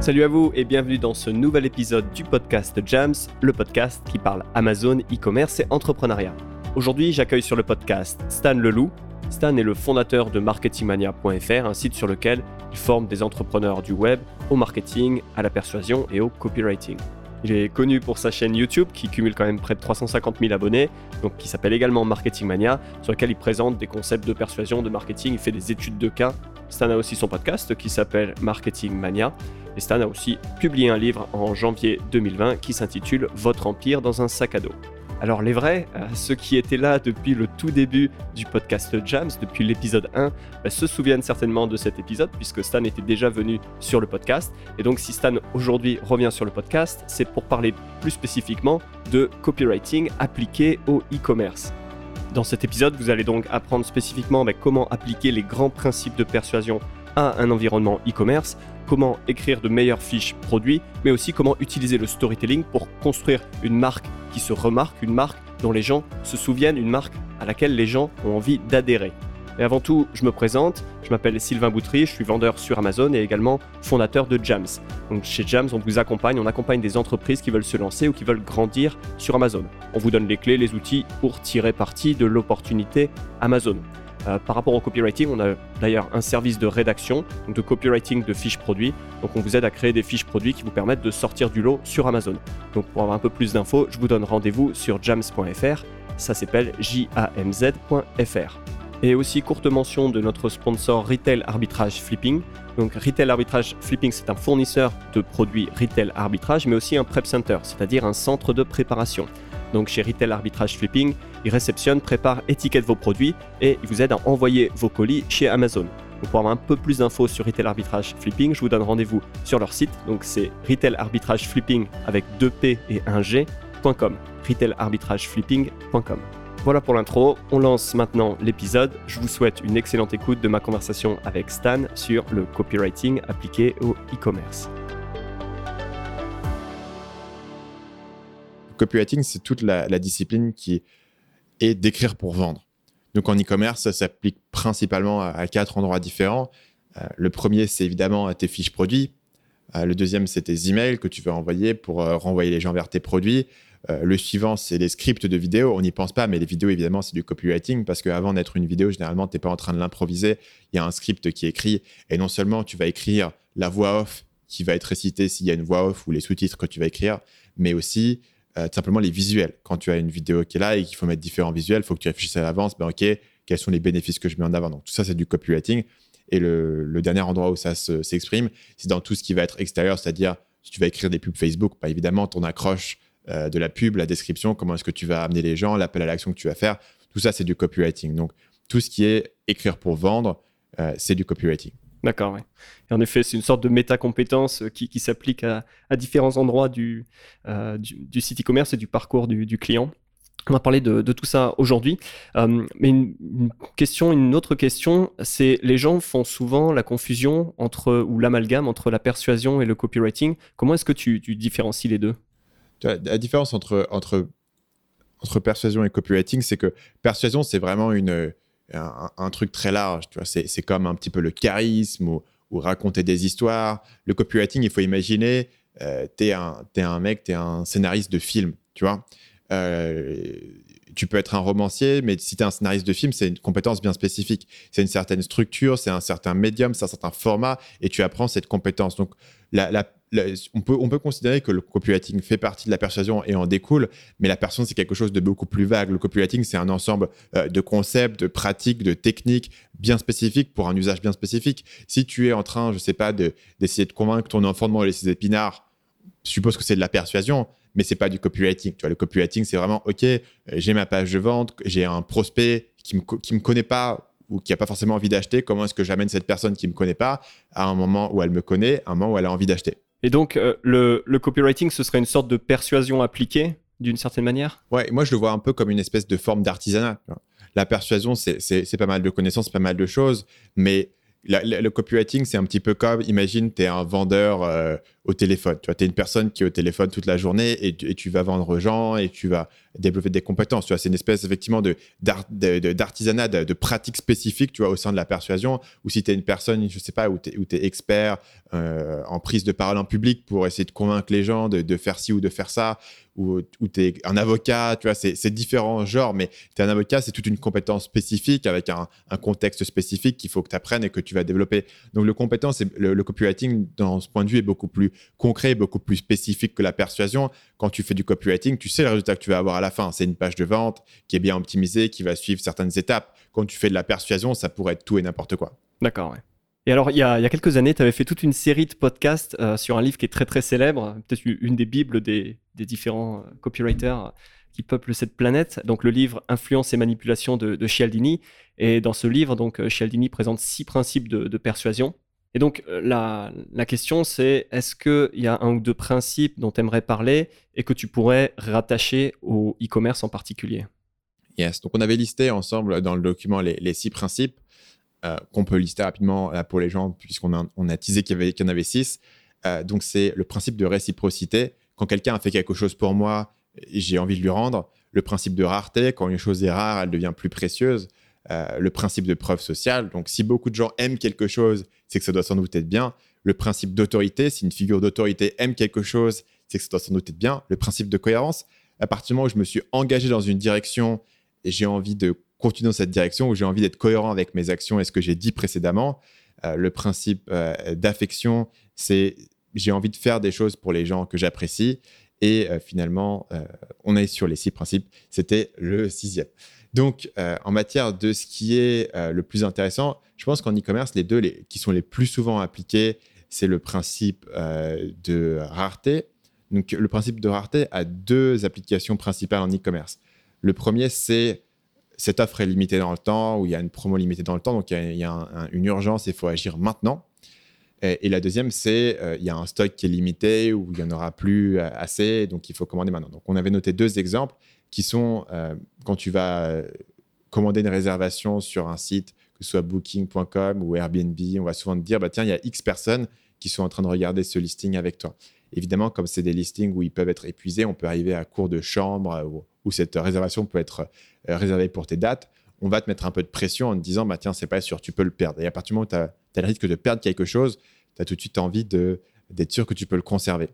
Salut à vous et bienvenue dans ce nouvel épisode du podcast Jams, le podcast qui parle Amazon, e-commerce et entrepreneuriat. Aujourd'hui, j'accueille sur le podcast Stan Leloup. Stan est le fondateur de marketingmania.fr, un site sur lequel il forme des entrepreneurs du web au marketing, à la persuasion et au copywriting. Il est connu pour sa chaîne YouTube qui cumule quand même près de 350 000 abonnés, donc qui s'appelle également Marketing Mania, sur lequel il présente des concepts de persuasion, de marketing, il fait des études de cas. Stan a aussi son podcast qui s'appelle Marketing Mania. Et Stan a aussi publié un livre en janvier 2020 qui s'intitule Votre empire dans un sac à dos. Alors les vrais, euh, ceux qui étaient là depuis le tout début du podcast Jams, depuis l'épisode 1, bah, se souviennent certainement de cet épisode puisque Stan était déjà venu sur le podcast. Et donc si Stan aujourd'hui revient sur le podcast, c'est pour parler plus spécifiquement de copywriting appliqué au e-commerce. Dans cet épisode, vous allez donc apprendre spécifiquement bah, comment appliquer les grands principes de persuasion à un environnement e-commerce, comment écrire de meilleures fiches produits, mais aussi comment utiliser le storytelling pour construire une marque qui se remarque, une marque dont les gens se souviennent, une marque à laquelle les gens ont envie d'adhérer. Et avant tout, je me présente, je m'appelle Sylvain Boutry, je suis vendeur sur Amazon et également fondateur de Jams. Donc chez Jams, on vous accompagne, on accompagne des entreprises qui veulent se lancer ou qui veulent grandir sur Amazon. On vous donne les clés, les outils pour tirer parti de l'opportunité Amazon. Euh, par rapport au copywriting, on a d'ailleurs un service de rédaction, de copywriting de fiches produits. Donc on vous aide à créer des fiches produits qui vous permettent de sortir du lot sur Amazon. Donc pour avoir un peu plus d'infos, je vous donne rendez-vous sur jams.fr. Ça s'appelle jamz.fr. Et aussi courte mention de notre sponsor Retail Arbitrage Flipping. Donc Retail Arbitrage Flipping, c'est un fournisseur de produits retail arbitrage, mais aussi un prep center, c'est-à-dire un centre de préparation. Donc chez Retail Arbitrage Flipping, ils réceptionnent, préparent, étiquettent vos produits et ils vous aident à envoyer vos colis chez Amazon. Pour avoir un peu plus d'infos sur Retail Arbitrage Flipping, je vous donne rendez-vous sur leur site. Donc c'est Retail Arbitrage Flipping avec 2P et 1G.com. retailarbitrageflipping.com. Voilà pour l'intro, on lance maintenant l'épisode. Je vous souhaite une excellente écoute de ma conversation avec Stan sur le copywriting appliqué au e-commerce. Copywriting, c'est toute la, discipline qui est d'écrire pour vendre. Donc en e-commerce, ça s'applique principalement à, quatre endroits différents. Euh, le premier, c'est évidemment tes fiches produits. Euh, le deuxième, c'est tes emails que tu veux envoyer pour euh, renvoyer les gens vers tes produits. le suivant, c'est les scripts de vidéos. On n'y pense pas, mais les vidéos, évidemment, c'est du copywriting parce qu'avant d'être une vidéo, généralement, tu n'es pas en train de l'improviser. Il y a un script qui est écrit et non seulement tu vas écrire la voix off qui va être récitée s'il y a une voix off ou les sous-titres que tu vas écrire, mais aussi euh, simplement les visuels. Quand tu as une vidéo qui est là et qu'il faut mettre différents visuels, il faut que tu réfléchisses à l'avance, ben ok, quels sont les bénéfices que je mets en avant? Donc tout ça, c'est du copywriting. Et le, dernier endroit où ça s'exprime, c'est dans tout ce qui va être extérieur, c'est-à-dire si tu vas écrire des pubs Facebook, bah, évidemment ton accroche euh, de la pub, la description, comment est-ce que tu vas amener les gens, l'appel à l'action que tu vas faire, tout ça, c'est du copywriting. Donc tout ce qui est écrire pour vendre, euh, c'est du copywriting. D'accord, oui. en effet, c'est une sorte de méta-compétence euh, qui, s'applique à, différents endroits du, euh, du, site e-commerce et du parcours du, client. On va parler de, tout ça aujourd'hui. Euh, mais une, question, une autre question, c'est les gens font souvent la confusion entre ou l'amalgame entre la persuasion et le copywriting. Comment est-ce que tu, différencies les deux? La différence entre, entre, entre persuasion et copywriting, c'est que persuasion, c'est vraiment une un, truc très large. Tu vois, c'est, comme un petit peu le charisme ou, raconter des histoires. Le copywriting, il faut imaginer, euh, tu es un, es un mec, tu es un scénariste de film, tu vois. Euh, tu peux être un romancier, mais si tu es un scénariste de film, c'est une compétence bien spécifique. C'est une certaine structure, c'est un certain médium, c'est un certain format, et tu apprends cette compétence. Donc, la, on, peut, on peut considérer que le copywriting fait partie de la persuasion et en découle, mais la persuasion, c'est quelque chose de beaucoup plus vague. Le copywriting, c'est un ensemble euh, de concepts, de pratiques, de techniques bien spécifiques pour un usage bien spécifique. Si tu es en train, je sais pas, d'essayer de, convaincre ton enfant de manger ses épinards, je suppose que c'est de la persuasion, mais c'est pas du copywriting. Tu vois, le copywriting, c'est vraiment, OK, euh, j'ai ma page de vente, j'ai un prospect qui me, qui me connaît pas ou qui n'a pas forcément envie d'acheter, comment est-ce que j'amène cette personne qui ne me connaît pas à un moment où elle me connaît, à un moment où elle a envie d'acheter? Et donc, euh, le, copywriting, ce serait une sorte de persuasion appliquée d'une certaine manière? Ouais, moi je le vois un peu comme une espèce de forme d'artisanat. La persuasion, c'est pas mal de connaissances, pas mal de choses, mais le copywriting, c'est un petit peu comme, imagine, tu es un vendeur euh, au téléphone. Tu vois, es une personne qui est au téléphone toute la journée et tu, vas vendre aux gens et tu vas développer des compétences. Tu vois, c'est une espèce effectivement de d'artisanat, de, de, pratique spécifique, tu vois, au sein de la persuasion. Ou si tu es une personne, je sais pas, où tu es, expert euh, en prise de parole en public pour essayer de convaincre les gens de, de faire ci ou de faire ça, ou, tu es un avocat, tu vois, c'est différents genres, mais tu es un avocat, c'est toute une compétence spécifique avec un, contexte spécifique qu'il faut que tu apprennes et que tu vas développer. Donc, le compétence, le, le, copywriting, dans ce point de vue, est beaucoup plus concret, beaucoup plus spécifique que la persuasion. Quand tu fais du copywriting, tu sais le résultat que tu vas avoir à la fin. C'est une page de vente qui est bien optimisée, qui va suivre certaines étapes. Quand tu fais de la persuasion, ça pourrait être tout et n'importe quoi. D'accord, ouais. Et alors, il y, a, quelques années, tu avais fait toute une série de podcasts euh, sur un livre qui est très très célèbre, peut-être une des bibles des, différents euh, copywriters qui peuplent cette planète. Donc, le livre Influence et manipulation de, de. Et dans ce livre, donc, euh, Cialdini présente six principes de, persuasion. Et donc, la, question, c'est est-ce qu'il y a un ou deux principes dont tu aimerais parler et que tu pourrais rattacher au e-commerce en particulier? Yes. Donc, on avait listé ensemble dans le document les six principes. Euh, qu'on peut lister rapidement pour les gens, puisqu'on a, teasé qu'il y, en avait six. Euh, donc, c'est le principe de réciprocité. Quand quelqu'un a fait quelque chose pour moi, j'ai envie de lui rendre. Le principe de rareté, quand une chose est rare, elle devient plus précieuse. Euh, le principe de preuve sociale. Donc, si beaucoup de gens aiment quelque chose, c'est que ça doit sans doute être bien. Le principe d'autorité, si une figure d'autorité aime quelque chose, c'est que ça doit sans doute être bien. Le principe de cohérence, à partir du moment où je me suis engagé dans une direction j'ai envie de continuer dans cette direction où j'ai envie d'être cohérent avec mes actions et ce que j'ai dit précédemment. Euh, le principe euh, d'affection, c'est j'ai envie de faire des choses pour les gens que j'apprécie. Et euh, finalement, on est sur les six principes. C'était le sixième. Donc, en matière de ce qui est le plus intéressant, je pense qu'en e-commerce, les deux qui sont les plus souvent appliqués, c'est le principe de rareté. Donc, le principe de rareté a deux applications principales en e-commerce. Le premier, c'est cette offre est limitée dans le temps, ou il y a une promo limitée dans le temps, donc il y a, une urgence il faut agir maintenant. Et, la deuxième, c'est euh, il y a un stock qui est limité, ou il n'y en aura plus euh, assez, donc il faut commander maintenant. Donc on avait noté deux exemples qui sont euh, quand tu vas commander une réservation sur un site, que ce soit booking.com ou Airbnb, on va souvent te dire, bah, tiens, il y a X personnes qui sont en train de regarder ce listing avec toi. Évidemment, comme c'est des listings où ils peuvent être épuisés, on peut arriver à court de chambre ou, où cette réservation peut être euh, réservée pour tes dates. On va te mettre un peu de pression en te disant, bah, tiens, c'est pas sûr, tu peux le perdre. Et à partir du moment où tu as, le risque de perdre quelque chose, tu as tout de suite envie d'être sûr que tu peux le conserver.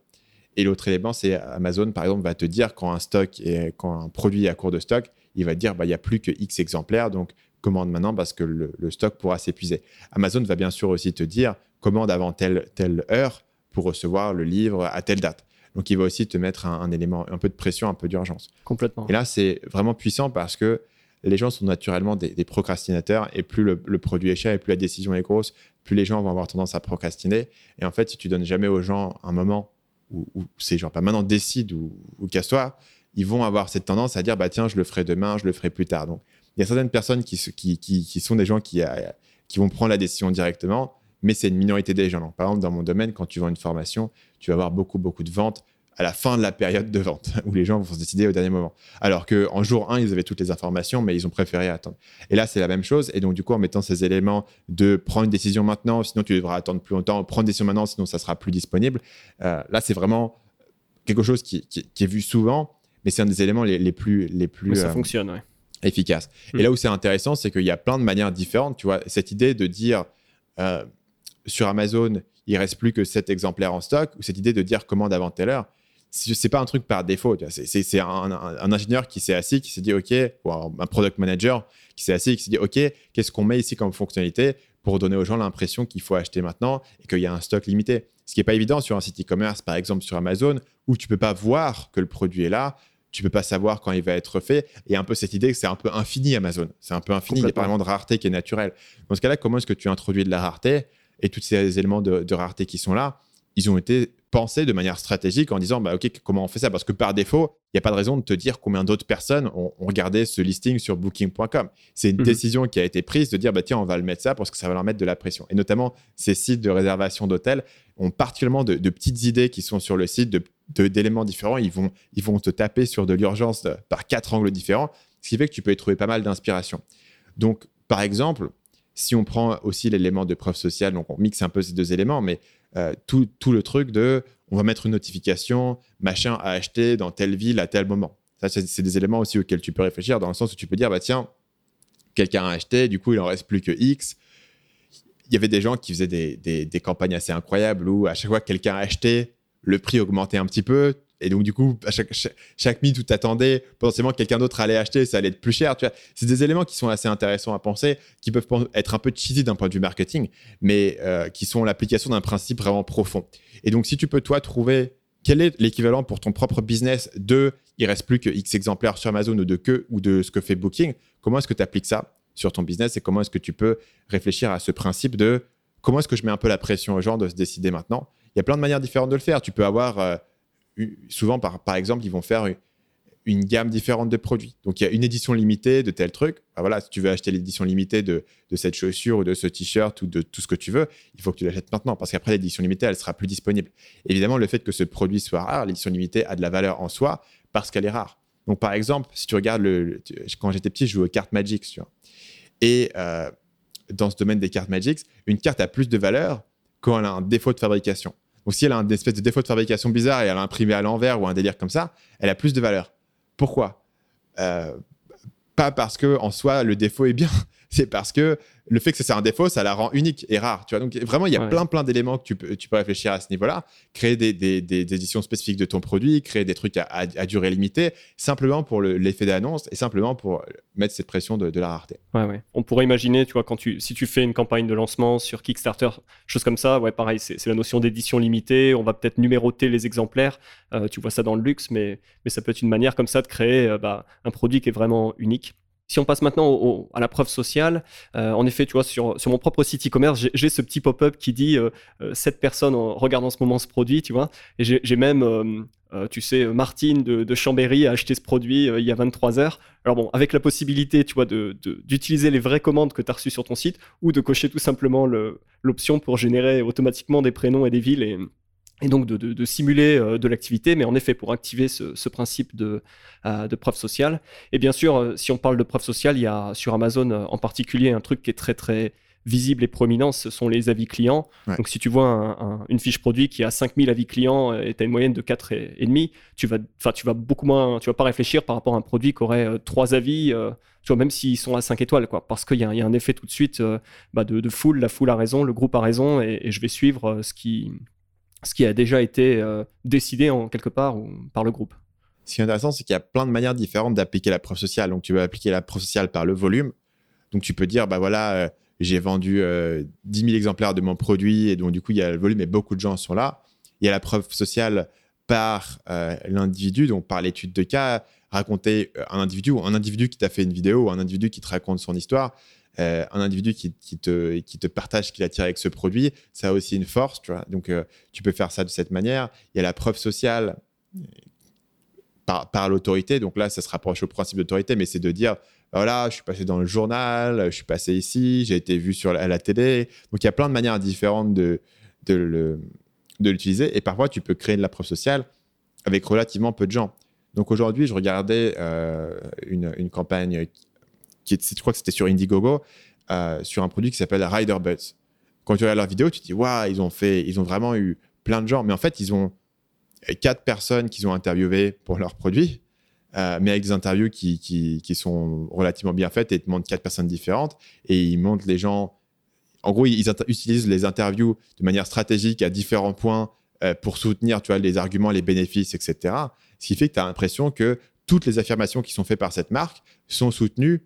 Et l'autre élément, c'est Amazon, par exemple, va te dire quand un stock et quand un produit est à court de stock, il va te dire bah, il n'y a plus que X exemplaires, donc commande maintenant parce que le, le stock pourra s'épuiser. Amazon va bien sûr aussi te dire commande avant telle, telle heure pour recevoir le livre à telle date. Donc, il va aussi te mettre un, élément, un peu de pression, un peu d'urgence. Complètement. Et là, c'est vraiment puissant parce que les gens sont naturellement des, procrastinateurs et plus le, produit est cher et plus la décision est grosse, plus les gens vont avoir tendance à procrastiner. Et en fait, si tu donnes jamais aux gens un moment où, c'est genre pas maintenant décide ou, casse-toi, ils vont avoir cette tendance à dire bah tiens, je le ferai demain, je le ferai plus tard. Donc, il y a certaines personnes qui, qui, qui, sont des gens qui, qui vont prendre la décision directement mais c'est une minorité des gens. par exemple, dans mon domaine, quand tu vends une formation, tu vas avoir beaucoup, beaucoup de ventes à la fin de la période de vente, où les gens vont se décider au dernier moment. Alors qu'en jour 1, ils avaient toutes les informations, mais ils ont préféré attendre. Et là, c'est la même chose. Et donc, du coup, en mettant ces éléments de prendre une décision maintenant, sinon tu devras attendre plus longtemps, prendre une décision maintenant, sinon ça sera plus disponible, euh, là, c'est vraiment quelque chose qui, est vu souvent, mais c'est un des éléments les, plus... Les plus ça euh, fonctionne, Efficaces. Et hmm. là où c'est intéressant, c'est qu'il y a plein de manières différentes. Tu vois, cette idée de dire... Euh, sur Amazon, il reste plus que 7 exemplaires en stock, ou cette idée de dire commande avant telle heure, c'est pas un truc par défaut. C'est un, ingénieur qui s'est assis, qui s'est dit OK, ou un product manager qui s'est assis, qui s'est dit OK, qu'est-ce qu'on met ici comme fonctionnalité pour donner aux gens l'impression qu'il faut acheter maintenant et qu'il y a un stock limité? Ce qui n'est pas évident sur un site e-commerce, par exemple sur Amazon, où tu peux pas voir que le produit est là, tu peux pas savoir quand il va être fait. Et un peu cette idée que c'est un peu infini Amazon. C'est un peu infini, il n'y a pas vraiment de rareté qui est naturelle. Dans ce cas-là, comment est-ce que tu introduis de la rareté et tous ces éléments de, rareté qui sont là, ils ont été pensés de manière stratégique en disant bah, OK, comment on fait ça? Parce que par défaut, il n'y a pas de raison de te dire combien d'autres personnes ont, regardé ce listing sur booking.com. C'est une mhm. décision qui a été prise de dire bah, tiens, on va le mettre ça parce que ça va leur mettre de la pression. Et notamment, ces sites de réservation d'hôtels ont particulièrement de, petites idées qui sont sur le site, d'éléments différents. Ils vont, ils vont te taper sur de l'urgence par quatre angles différents, ce qui fait que tu peux y trouver pas mal d'inspiration. Donc, par exemple, si on prend aussi l'élément de preuve sociale, donc on mixe un peu ces deux éléments, mais euh, tout, le truc de on va mettre une notification, machin à acheter dans telle ville à tel moment. Ça, c'est des éléments aussi auxquels tu peux réfléchir dans le sens où tu peux dire, bah tiens, quelqu'un a acheté, du coup, il en reste plus que X. Il y avait des gens qui faisaient des, campagnes assez incroyables où à chaque fois que quelqu'un a acheté, le prix augmentait un petit peu. Et donc, du coup, chaque, chaque, minute où tu attendais, potentiellement quelqu'un d'autre allait acheter, ça allait être plus cher. Tu vois, c'est des éléments qui sont assez intéressants à penser, qui peuvent être un peu cheesy d'un point de vue marketing, mais euh, qui sont l'application d'un principe vraiment profond. Et donc, si tu peux, toi, trouver quel est l'équivalent pour ton propre business de il reste plus que X exemplaires sur Amazon ou de que ou de ce que fait Booking, comment est-ce que tu appliques ça sur ton business et comment est-ce que tu peux réfléchir à ce principe de comment est-ce que je mets un peu la pression aux gens de se décider maintenant? Il y a plein de manières différentes de le faire. Tu peux avoir. Euh, souvent, par, exemple, ils vont faire une gamme différente de produits. Donc, il y a une édition limitée de tel truc. Ah, voilà, si tu veux acheter l'édition limitée de, cette chaussure ou de ce t-shirt ou de tout ce que tu veux, il faut que tu l'achètes maintenant parce qu'après, l'édition limitée, elle sera plus disponible. Évidemment, le fait que ce produit soit rare, l'édition limitée a de la valeur en soi parce qu'elle est rare. Donc, par exemple, si tu regardes, quand j'étais petit, je jouais aux cartes Magic. Et euh, dans ce domaine des cartes Magic, une carte a plus de valeur quand elle a un défaut de fabrication. Donc, si elle a un espèce de défaut de fabrication bizarre et elle a imprimé à l'envers ou un délire comme ça, elle a plus de valeur. Pourquoi? Euh, Pas parce que en soi le défaut est bien, c'est parce que le fait que c'est un défaut, ça la rend unique et rare. Tu vois Donc vraiment, il y a plein plein d'éléments que tu peux, tu peux réfléchir à ce niveau-là. Créer des, des, des, éditions spécifiques de ton produit, créer des trucs à, à, durée limitée, simplement pour l'effet d'annonce et simplement pour mettre cette pression de, de, la rareté. Ouais, ouais. On pourrait imaginer, tu vois, quand tu, si tu fais une campagne de lancement sur Kickstarter, chose comme ça, ouais, pareil, c'est la notion d'édition limitée. On va peut-être numéroter les exemplaires. Euh, tu vois ça dans le luxe, mais, mais ça peut être une manière comme ça de créer euh, bah, un produit qui est vraiment unique. Si on passe maintenant à la preuve sociale, euh, en effet, tu vois, sur, mon propre site e-commerce, j'ai ce petit pop-up qui dit euh, euh, cette personne regarde en ce moment ce produit, tu vois. J'ai même, tu sais, Martine de, Chambéry a acheté ce produit il y a 23 heures. Alors bon, avec la possibilité, tu vois, d'utiliser les vraies commandes que tu as reçues sur ton site ou de cocher tout simplement l'option pour générer automatiquement des prénoms et des villes et donc de, simuler euh, de l'activité, mais en effet pour activer ce, principe de, euh, de, preuve sociale. Et bien sûr, euh, si on parle de preuve sociale, il y a sur Amazon en particulier un truc qui est très très visible et prominent, ce sont les avis clients. Donc si tu vois une fiche produit qui a 5000 avis clients et tu as une moyenne de 4,5, tu vas, tu vas beaucoup moins, tu vas pas réfléchir par rapport à un produit qui aurait 3 avis, tu vois, même s'ils sont à 5 étoiles, quoi, parce qu'il y, a un effet tout de suite bah, de, foule, la foule a raison, le groupe a raison, et, et je vais suivre ce qui, ce qui a déjà été euh, décidé en quelque part par le groupe. Ce qui est intéressant, c'est qu'il y a plein de manières différentes d'appliquer la preuve sociale. Donc, tu peux appliquer la preuve sociale par le volume. Donc, tu peux dire, bah voilà, euh, j'ai vendu 10 euh, 000 exemplaires de mon produit et donc, du coup, il y a le volume et beaucoup de gens sont là. Il y a la preuve sociale par l'individu, donc par l'étude de cas, raconter un individu un individu qui t'a fait une vidéo ou un individu qui te raconte son histoire. Euh, un individu qui, te, partage ce qu'il a tiré avec ce produit, ça a aussi une force. Donc, euh, tu peux faire ça de cette manière. Il y a la preuve sociale euh, par, l'autorité. Donc là, ça se rapproche au principe d'autorité, mais c'est de dire, voilà, je suis passé dans le journal, je suis passé ici, j'ai été vu sur la, à la télé. Donc, il y a plein de manières différentes de, l'utiliser. Et parfois, tu peux créer de la preuve sociale avec relativement peu de gens. Donc aujourd'hui, je regardais une, campagne qui je crois que c'était sur Indiegogo, euh, sur un produit qui s'appelle Rider Buds. Quand tu regardes leur vidéo, tu te dis, waouh, ils ont fait, ils ont vraiment eu plein de gens. Mais en fait, ils ont quatre personnes qu'ils ont interviewées pour leur produit, euh, mais avec des interviews qui, qui, qui, sont relativement bien faites et ils te montrent quatre personnes différentes et ils montrent les gens. En gros, ils utilisent les interviews de manière stratégique à différents points euh, pour soutenir tu vois, les arguments, les bénéfices, etc. Ce qui fait que tu as l'impression que toutes les affirmations qui sont faites par cette marque sont soutenues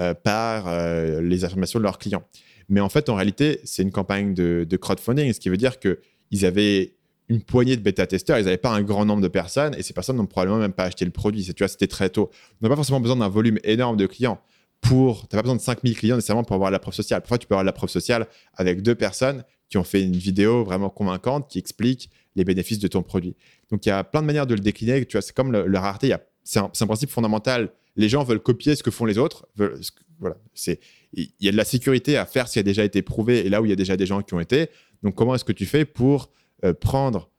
euh, par euh, les informations de leurs clients. Mais en fait, en réalité, c'est une campagne de, crowdfunding, ce qui veut dire qu'ils avaient une poignée de bêta-testeurs, ils n'avaient pas un grand nombre de personnes et ces personnes n'ont probablement même pas acheté le produit. Tu vois, c'était très tôt. On n'a pas forcément besoin d'un volume énorme de clients pour. Tu pas besoin de 5000 clients nécessairement pour avoir la preuve sociale. Parfois, tu peux avoir la preuve sociale avec deux personnes qui ont fait une vidéo vraiment convaincante qui explique les bénéfices de ton produit. Donc, il y a plein de manières de le décliner. Tu vois, c'est comme le, rareté. C'est un, principe fondamental les gens veulent copier ce que font les autres. voilà, c'est il y a de la sécurité à faire ce qui a déjà été prouvé et là où il y a déjà des gens qui ont été. Donc comment est-ce que tu fais pour euh, prendre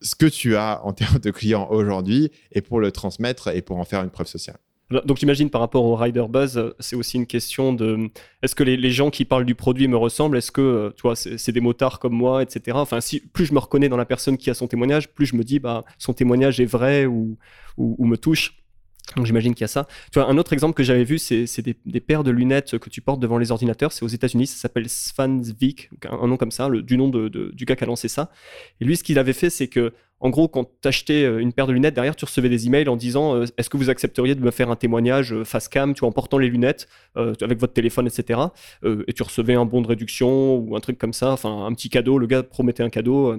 ce que tu as en termes de clients aujourd'hui et pour le transmettre et pour en faire une preuve sociale? Donc j'imagine par rapport au Rider Buzz, c'est aussi une question de est-ce que les, gens qui parlent du produit me ressemblent? Est-ce que tu vois, c'est des motards comme moi, etc. Enfin, si plus je me reconnais dans la personne qui a son témoignage, plus je me dis bah son témoignage est vrai ou, ou me touche. Donc j'imagine qu'il y a ça. Tu vois, un autre exemple que j'avais vu, c'est des, paires de lunettes que tu portes devant les ordinateurs. C'est aux États-Unis, ça s'appelle Svansvik, un, nom comme ça, du nom de, du gars qui a lancé ça. Et lui, ce qu'il avait fait, c'est que, en gros, quand tu achetais euh, une paire de lunettes, derrière, tu recevais des emails en disant euh, Est-ce que vous accepteriez de me faire un témoignage euh, face cam, tu vois, en portant les lunettes, avec votre téléphone, etc. et tu recevais un bon de réduction ou un truc comme ça, enfin, un petit cadeau. Le gars promettait un cadeau.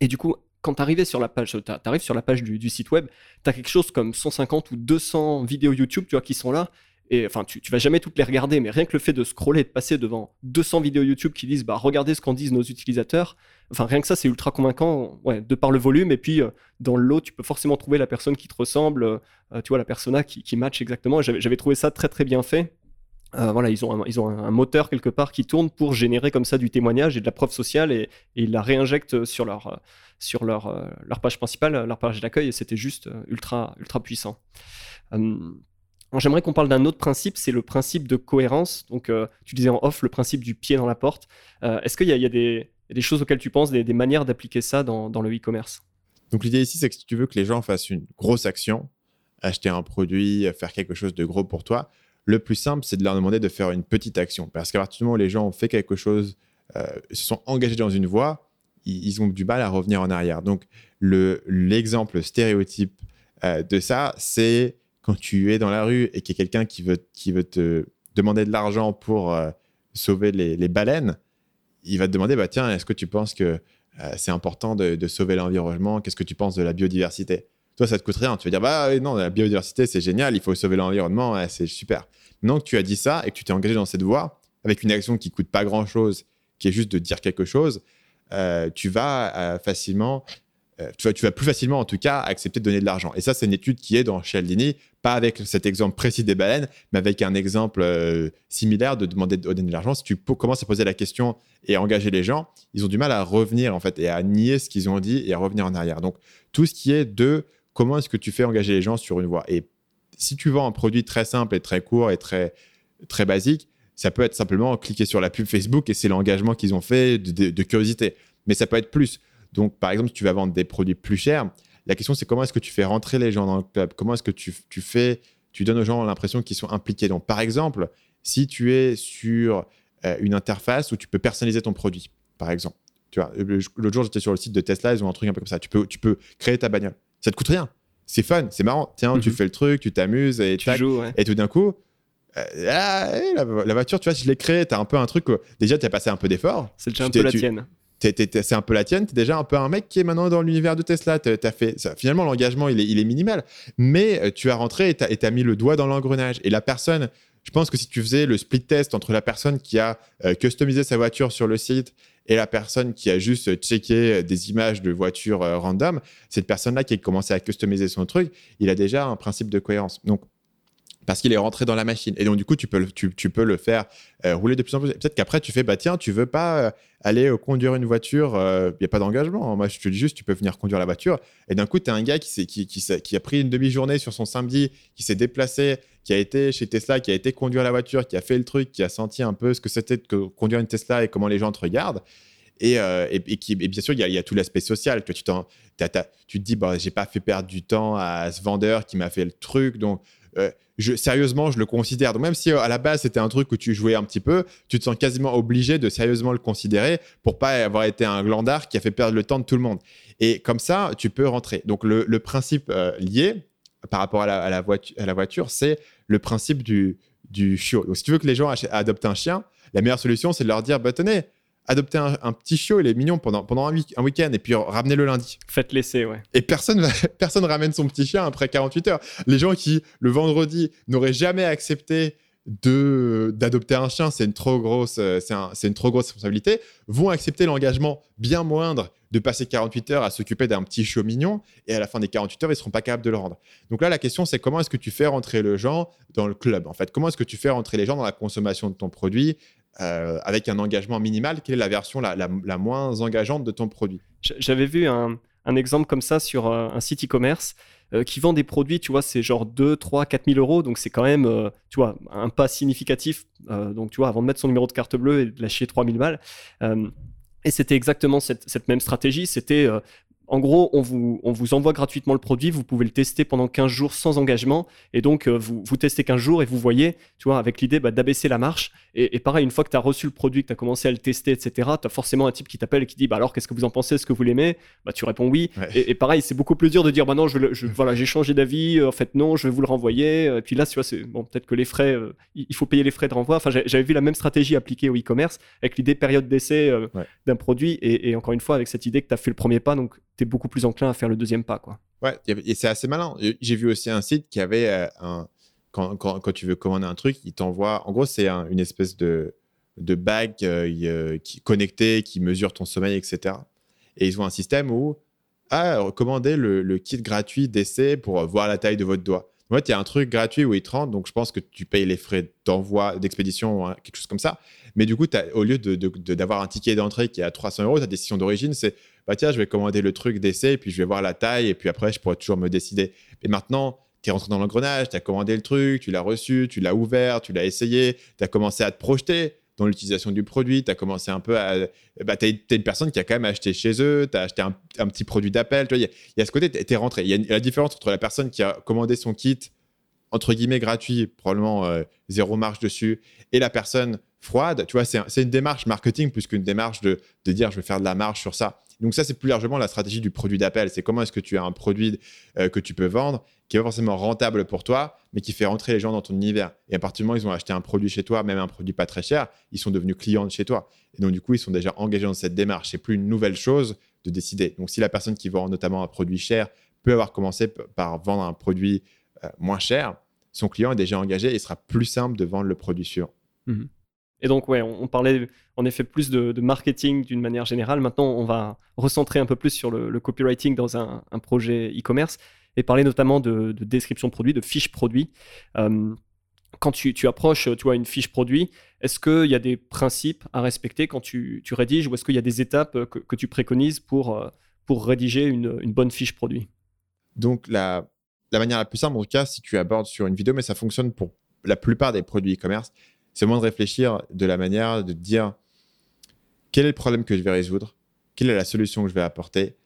et du coup, quand tu sur la page, arrives sur la page du, site web, tu as quelque chose comme 150 ou 200 vidéos YouTube, tu vois, qui sont là. Et enfin, tu, tu vas jamais toutes les regarder, mais rien que le fait de scroller, de passer devant 200 vidéos YouTube qui disent, bah, regardez ce qu'en disent nos utilisateurs. Enfin, rien que ça, c'est ultra convaincant, ouais, de par le volume. Et puis, euh, dans le lot, tu peux forcément trouver la personne qui te ressemble, euh, tu vois, la persona qui, qui match exactement. J'avais trouvé ça très, très bien fait. Euh, voilà, ils ont, un, ils ont un, moteur quelque part qui tourne pour générer comme ça du témoignage et de la preuve sociale et, ils la réinjectent sur leur, sur leur, euh, leur page principale, leur page d'accueil et c'était juste euh, ultra, ultra puissant. J'aimerais qu'on parle d'un autre principe, c'est le principe de cohérence. Donc, tu disais en off le principe du pied dans la porte. Est-ce qu'il y, y, a des choses auxquelles tu penses, des, des manières d'appliquer ça dans, dans le e-commerce? Donc, l'idée ici, c'est que si tu veux que les gens fassent une grosse action, acheter un produit, faire quelque chose de gros pour toi, le plus simple, c'est de leur demander de faire une petite action. Parce qu'à partir du moment où les gens ont fait quelque chose, euh, se sont engagés dans une voie, ils, ont du mal à revenir en arrière. Donc, l'exemple stéréotype euh, de ça, c'est quand tu es dans la rue et qu'il y a quelqu'un qui veut, qui veut te demander de l'argent pour euh, sauver les, baleines, il va te demander, bah, tiens, est-ce que tu penses que c'est important de, de sauver l'environnement? Qu'est-ce que tu penses de la biodiversité? Toi, ça te coûte rien. Tu vas dire, bah non, la biodiversité, c'est génial, il faut sauver l'environnement, c'est super. Maintenant que tu as dit ça et que tu t'es engagé dans cette voie, avec une action qui coûte pas grand chose, qui est juste de dire quelque chose, euh, tu vas euh, facilement euh, tu, vas, plus facilement, en tout cas, accepter de donner de l'argent. Et ça, c'est une étude qui est dans Cialdini, pas avec cet exemple précis des baleines, mais avec un exemple similaire de demander de donner de l'argent. Si tu commences à poser la question et à engager les gens, ils ont du mal à revenir, en fait, et à nier ce qu'ils ont dit et à revenir en arrière. Donc, tout ce qui est de comment est-ce que tu fais engager les gens sur une voie? Et si tu vends un produit très simple et très court et très, très basique, ça peut être simplement cliquer sur la pub Facebook et c'est l'engagement qu'ils ont fait de, curiosité. Mais ça peut être plus. Donc, par exemple, si tu vas vendre des produits plus chers, la question c'est comment est-ce que tu fais rentrer les gens dans le club? Comment est-ce que tu, tu, fais, tu donnes aux gens l'impression qu'ils sont impliqués? Donc, par exemple, si tu es sur euh, une interface où tu peux personnaliser ton produit, par exemple. Tu vois, l'autre jour, j'étais sur le site de Tesla, ils ont un truc un peu comme ça. Tu peux, tu peux créer ta bagnole. Ça te coûte rien. C'est fun, c'est marrant. Tiens, tu mhm. fais le truc, tu t'amuses et tu joues. Et tout d'un coup, euh, ah, la, voiture, tu vois, je l'ai créée, tu as un peu un truc. déjà, tu as passé un peu d'effort. C'est déjà un peu la tienne. C'est un peu la tienne. Tu es déjà un peu un mec qui est maintenant dans l'univers de Tesla. as fait, finalement, l'engagement, il est, il est, minimal. Mais euh, tu as rentré et tu as, mis le doigt dans l'engrenage. Et la personne, je pense que si tu faisais le split test entre la personne qui a euh, customisé sa voiture sur le site et la personne qui a juste checké des images de voitures euh, random, cette personne-là qui a commencé à customiser son truc, il a déjà un principe de cohérence. Donc, parce qu'il est rentré dans la machine. Et donc, du coup, tu peux le, tu, peux le faire euh, rouler de plus en plus. Peut-être qu'après, tu fais, bah tiens, tu veux pas euh, aller conduire une voiture, il n'y a pas d'engagement. Moi, je te dis juste, tu peux venir conduire la voiture. Et d'un coup, tu es un gars qui, qui, qui, qui, a pris une demi-journée sur son samedi, qui s'est déplacé, qui a été chez Tesla, qui a été conduire la voiture, qui a fait le truc, qui a senti un peu ce que c'était de conduire une Tesla et comment les gens te regardent. Et, euh, et, qui, bien sûr, il y a, tout l'aspect social. Tu, tu, tu te dis, bah, j'ai pas fait perdre du temps à ce vendeur qui m'a fait le truc. Donc, euh, sérieusement, je le considère. Donc, même si euh, à la base, c'était un truc où tu jouais un petit peu, tu te sens quasiment obligé de sérieusement le considérer pour pas avoir été un glandard qui a fait perdre le temps de tout le monde. Et comme ça, tu peux rentrer. Donc, le, principe lié par rapport à la, à la, voiture, à la voiture, c'est le principe du, du chiot. Donc, si tu veux que les gens adoptent un chien, la meilleure solution, c'est de leur dire bah, tenez, adoptez un, petit chiot, il est mignon pendant, pendant un, week- un week-end, et puis ramenez le lundi. Faites laisser, ouais. Et personne, personne ramène son petit chien après 48 heures. Les gens qui, le vendredi, n'auraient jamais accepté de d'adopter un chien, c'est une trop grosse, euh, c'est une trop grosse responsabilité, vont accepter l'engagement bien moindre de passer 48 heures à s'occuper d'un petit chiot mignon et à la fin des 48 heures, ils seront pas capables de le rendre. Donc là, la question, c'est comment est-ce que tu fais rentrer le gens dans le club En fait, comment est-ce que tu fais rentrer les gens dans la consommation de ton produit euh, avec un engagement minimal Quelle est la version la, moins engageante de ton produit? J'avais vu un, exemple comme ça sur euh, un site e-commerce qui vend des produits, tu vois, c'est genre 2, 3, 4 000 euros. Donc, c'est quand même, tu vois, un pas significatif. donc, tu vois, avant de mettre son numéro de carte bleue et de lâcher 3 000 balles. et c'était exactement cette, même stratégie. C'était en gros, on vous, on vous envoie gratuitement le produit, vous pouvez le tester pendant 15 jours sans engagement, et donc euh, vous, vous testez 15 jours et vous voyez, tu vois, avec l'idée bah, d'abaisser la marche. Et, pareil, une fois que tu as reçu le produit, que tu as commencé à le tester, etc., tu as forcément un type qui t'appelle et qui dit, bah alors qu'est-ce que vous en pensez, est-ce que vous l'aimez? Bah tu réponds oui. Et, pareil, c'est beaucoup plus dur de dire, bah non, je, voilà, j'ai changé d'avis, euh, en fait non, je vais vous le renvoyer. Et puis là, tu vois, c'est bon, peut-être que les frais, euh, il faut payer les frais de renvoi. Enfin, j'avais vu la même stratégie appliquée au e-commerce avec l'idée période d'essai d'un produit, et, et, encore une fois, avec cette idée que tu as fait le premier pas, donc beaucoup plus enclin à faire le deuxième pas. Quoi. Ouais, et c'est assez malin. J'ai vu aussi un site qui avait euh, un. Quand, quand, quand, tu veux commander un truc, il t'envoie. En gros, c'est une espèce de, de bague euh, euh, qui, connectée qui mesure ton sommeil, etc. Et ils ont un système où. Ah, recommandez le, kit gratuit d'essai pour voir la taille de votre doigt. En fait, il y a un truc gratuit où ils te rendent, donc je pense que tu payes les frais d'envoi, d'expédition, quelque chose comme ça. Mais du coup, as, au lieu d'avoir de, un ticket d'entrée qui est à 300 euros, ta décision d'origine, c'est bah tiens, je vais commander le truc d'essai, puis je vais voir la taille, et puis après, je pourrai toujours me décider. Et maintenant, tu es rentré dans l'engrenage, tu as commandé le truc, tu l'as reçu, tu l'as ouvert, tu l'as essayé, tu as commencé à te projeter dans l'utilisation du produit, tu as commencé un peu à... Bah, tu es, une personne qui a quand même acheté chez eux, tu as acheté un, petit produit d'appel, il y, y, a ce côté, tu es, rentré. Il y a la différence entre la personne qui a commandé son kit, entre guillemets, gratuit, probablement euh, zéro marge dessus, et la personne froide, tu vois, c'est une démarche marketing plus qu'une démarche de, de dire je vais faire de la marge sur ça. Donc ça, c'est plus largement la stratégie du produit d'appel. C'est comment est-ce que tu as un produit euh, que tu peux vendre qui est pas forcément rentable pour toi, mais qui fait rentrer les gens dans ton univers. Et à partir du moment où ils ont acheté un produit chez toi, même un produit pas très cher, ils sont devenus clients de chez toi. Et donc du coup, ils sont déjà engagés dans cette démarche. C'est plus une nouvelle chose de décider. Donc si la personne qui vend notamment un produit cher peut avoir commencé par vendre un produit euh, moins cher, son client est déjà engagé et il sera plus simple de vendre le produit suivant. Et donc, ouais, on, parlait en effet plus de, marketing d'une manière générale. Maintenant, on va recentrer un peu plus sur le, copywriting dans un, projet e-commerce et parler notamment de, description de produit, de fiche produit. Euh, quand tu, approches tu vois, une fiche produit, est-ce qu'il y a des principes à respecter quand tu, rédiges ou est-ce qu'il y a des étapes que, tu préconises pour, euh, pour rédiger une, bonne fiche produit? Donc, la, la manière la plus simple, en tout cas, si tu abordes sur une vidéo, mais ça fonctionne pour la plupart des produits e-commerce, c'est moins de réfléchir de la manière de dire quel est le problème que je vais résoudre, quelle est la solution que je vais apporter,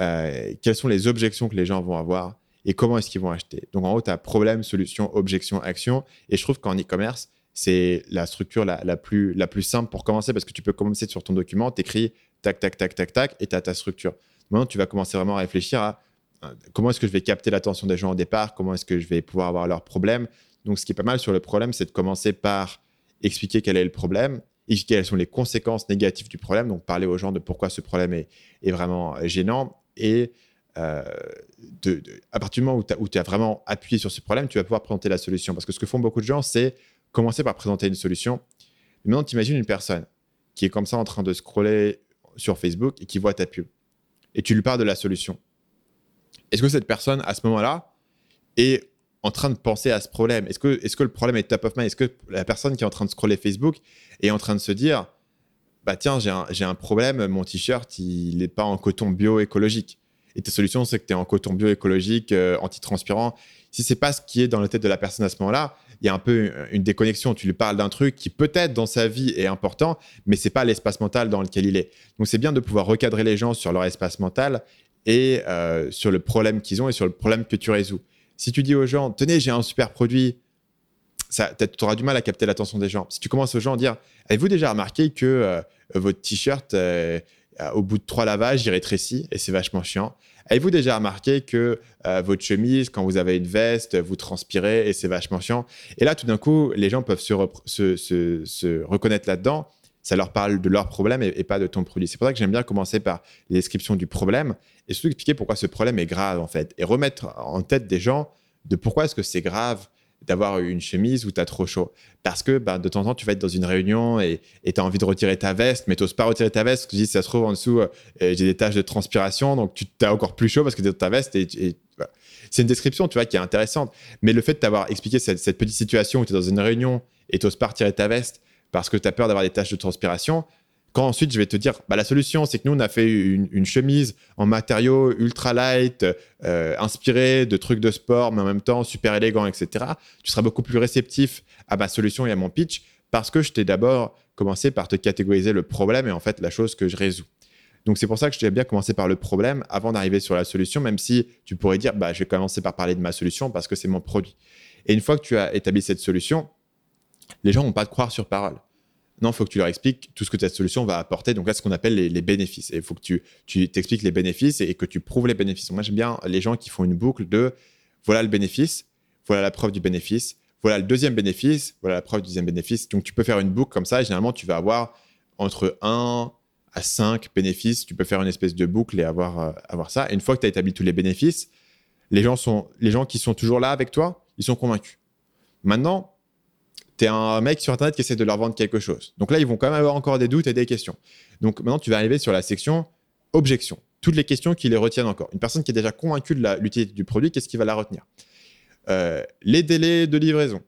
euh, quelles sont les objections que les gens vont avoir? Et comment est-ce qu'ils vont acheter? Donc en haut, tu as problème, solution, objection, action. Et je trouve qu'en e-commerce, c'est la structure la, plus, la plus simple pour commencer parce que tu peux commencer sur ton document, tu écris tac, tac, tac, tac, tac, et tu as ta structure. Maintenant, tu vas commencer vraiment à réfléchir à euh, comment est-ce que je vais capter l'attention des gens au départ, comment est-ce que je vais pouvoir avoir leurs problèmes? Donc, ce qui est pas mal sur le problème, c'est de commencer par expliquer quel est le problème, et quelles sont les conséquences négatives du problème, donc parler aux gens de pourquoi ce problème est, vraiment gênant, et euh, de, à partir du moment où tu as, vraiment appuyé sur ce problème, tu vas pouvoir présenter la solution. Parce que ce que font beaucoup de gens, c'est commencer par présenter une solution. maintenant, tu imagines une personne qui est comme ça en train de scroller sur Facebook et qui voit ta pub. Et tu lui parles de la solution. Est-ce que cette personne, à ce moment-là, est en train de penser à ce problème Est-ce que, est que le problème est top of mind? Est-ce que la personne qui est en train de scroller Facebook est en train de se dire bah tiens, j'ai un, un, problème, mon t-shirt, il n'est pas en coton bio-écologique. Et ta solution, c'est que tu es en coton bio-écologique, euh, anti-transpirant. Si c'est pas ce qui est dans la tête de la personne à ce moment-là, il y a un peu une déconnexion. Tu lui parles d'un truc qui peut-être dans sa vie est important, mais c'est pas l'espace mental dans lequel il est. Donc c'est bien de pouvoir recadrer les gens sur leur espace mental et euh, sur le problème qu'ils ont et sur le problème que tu résous. Si tu dis aux gens, tenez, j'ai un super produit, tu auras du mal à capter l'attention des gens. Si tu commences aux gens à dire, avez-vous déjà remarqué que euh, votre t-shirt, euh, au bout de trois lavages, il rétrécit et c'est vachement chiant? Avez-vous déjà remarqué que euh, votre chemise, quand vous avez une veste, vous transpirez et c'est vachement chiant? Et là, tout d'un coup, les gens peuvent se, se reconnaître là-dedans ça leur parle de leur problème et, pas de ton produit. C'est pour ça que j'aime bien commencer par les descriptions du problème et surtout expliquer pourquoi ce problème est grave en fait et remettre en tête des gens de pourquoi est-ce que c'est grave d'avoir une chemise où tu as trop chaud. Parce que ben, de temps en temps, tu vas être dans une réunion et tu as envie de retirer ta veste, mais tu n'oses pas retirer ta veste. Tu dis, ça se trouve en dessous, euh, j'ai des taches de transpiration, donc tu as encore plus chaud parce que tu es dans ta veste. Et, C'est une description tu vois, qui est intéressante. Mais le fait de t'avoir expliqué cette, cette, petite situation où tu es dans une réunion et tu n'oses pas retirer ta veste, parce que tu as peur d'avoir des taches de transpiration, Quand ensuite je vais te dire, bah, la solution, c'est que nous, on a fait une, chemise en matériaux ultra light, euh, inspirée de trucs de sport, mais en même temps super élégant, etc. Tu seras beaucoup plus réceptif à ma solution et à mon pitch parce que je t'ai d'abord commencé par te catégoriser le problème et en fait la chose que je résous. Donc c'est pour ça que t'ai bien commencé par le problème avant d'arriver sur la solution, même si tu pourrais dire, bah, je vais commencer par parler de ma solution parce que c'est mon produit. Et une fois que tu as établi cette solution, les gens vont pas te croire sur parole. Non, il faut que tu leur expliques tout ce que cette solution va apporter. Donc là, ce qu'on appelle les, bénéfices. Et il faut que tu, tu t'expliques les bénéfices et, que tu prouves les bénéfices. moi, j'aime bien les gens qui font une boucle de voilà le bénéfice, voilà la preuve du bénéfice, voilà le deuxième bénéfice, voilà la preuve du deuxième bénéfice. Donc tu peux faire une boucle comme ça. Et généralement, tu vas avoir entre 1 à 5 bénéfices. Tu peux faire une espèce de boucle et avoir, euh, avoir ça. Et une fois que tu as établi tous les bénéfices, les gens, sont, les gens qui sont toujours là avec toi, ils sont convaincus. Maintenant, tu es un mec sur Internet qui essaie de leur vendre quelque chose. Donc là, ils vont quand même avoir encore des doutes et des questions. Donc maintenant, tu vas arriver sur la section objection. Toutes les questions qui les retiennent encore. Une personne qui est déjà convaincue de l'utilité du produit, qu'est-ce qui va la retenir? Euh, Les délais de livraison,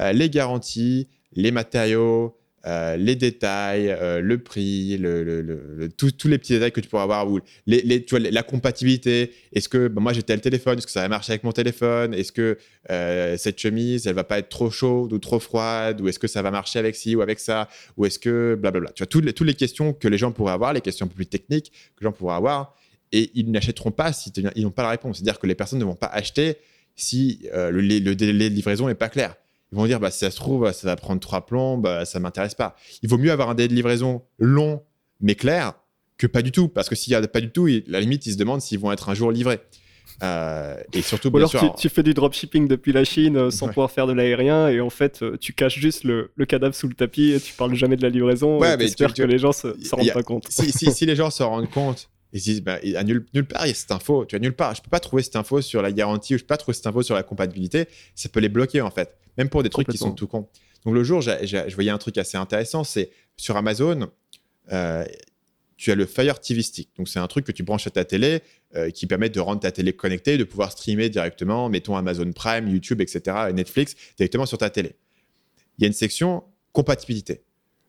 euh, les garanties, les matériaux, euh, les détails, euh, le prix, le, tous les petits détails que tu pourras avoir, ou les, tu vois, la compatibilité. Est-ce que bah, moi j'ai tel téléphone, est-ce que ça va marcher avec mon téléphone? Est-ce que euh, cette chemise, elle va pas être trop chaude ou trop froide? Ou est-ce que ça va marcher avec ci ou avec ça? Ou est-ce que blablabla Tu vois, toutes les, toutes les questions que les gens pourraient avoir, les questions un peu plus techniques que les gens pourraient avoir, et ils n'achèteront pas si ils n'ont pas la réponse. C'est-à-dire que les personnes ne vont pas acheter si le, le délai de livraison n'est pas clair. Ils vont dire, bah, si ça se trouve, ça va prendre trois plombs, bah, ça m'intéresse pas. Il vaut mieux avoir un délai de livraison long mais clair que pas du tout. Parce que s'il n'y a pas du tout, la limite, ils se demandent s'ils vont être un jour livrés. Euh, et surtout, Ou alors tu, fais du dropshipping depuis la Chine euh, sans pouvoir faire de l'aérien et en fait euh, tu caches juste le, cadavre sous le tapis et tu parles jamais de la livraison. Ouais, mais que les gens se, se rendent pas compte. Si, si, les gens se rendent compte ils se disent, bah, à nulle, part, il y a cette info. Tu as nulle part. Je peux pas trouver cette info sur la garantie ou je peux pas trouver cette info sur la compatibilité. Ça peut les bloquer, en fait. Même pour des trucs qui sont tout cons. Donc, le jour, je voyais un truc assez intéressant. C'est sur Amazon, euh, tu as le Fire TV Stick. Donc, c'est un truc que tu branches à ta télé euh, qui permet de rendre ta télé connectée, de pouvoir streamer directement, mettons Amazon Prime, YouTube, etc., Netflix, directement sur ta télé. Il y a une section compatibilité.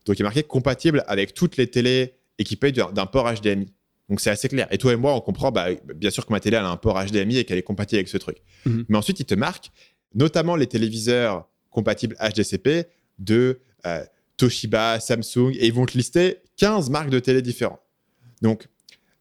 Donc, il est marqué compatible avec toutes les télés équipées d'un port HDMI. Donc c'est assez clair. Et toi et moi, on comprend, bah, bien sûr que ma télé a un port HDMI et qu'elle est compatible avec ce truc. Mhm. Mais ensuite, il te marque, notamment les téléviseurs compatibles HDCP de euh, Toshiba, Samsung, et ils vont te lister 15 marques de télé différentes. Donc,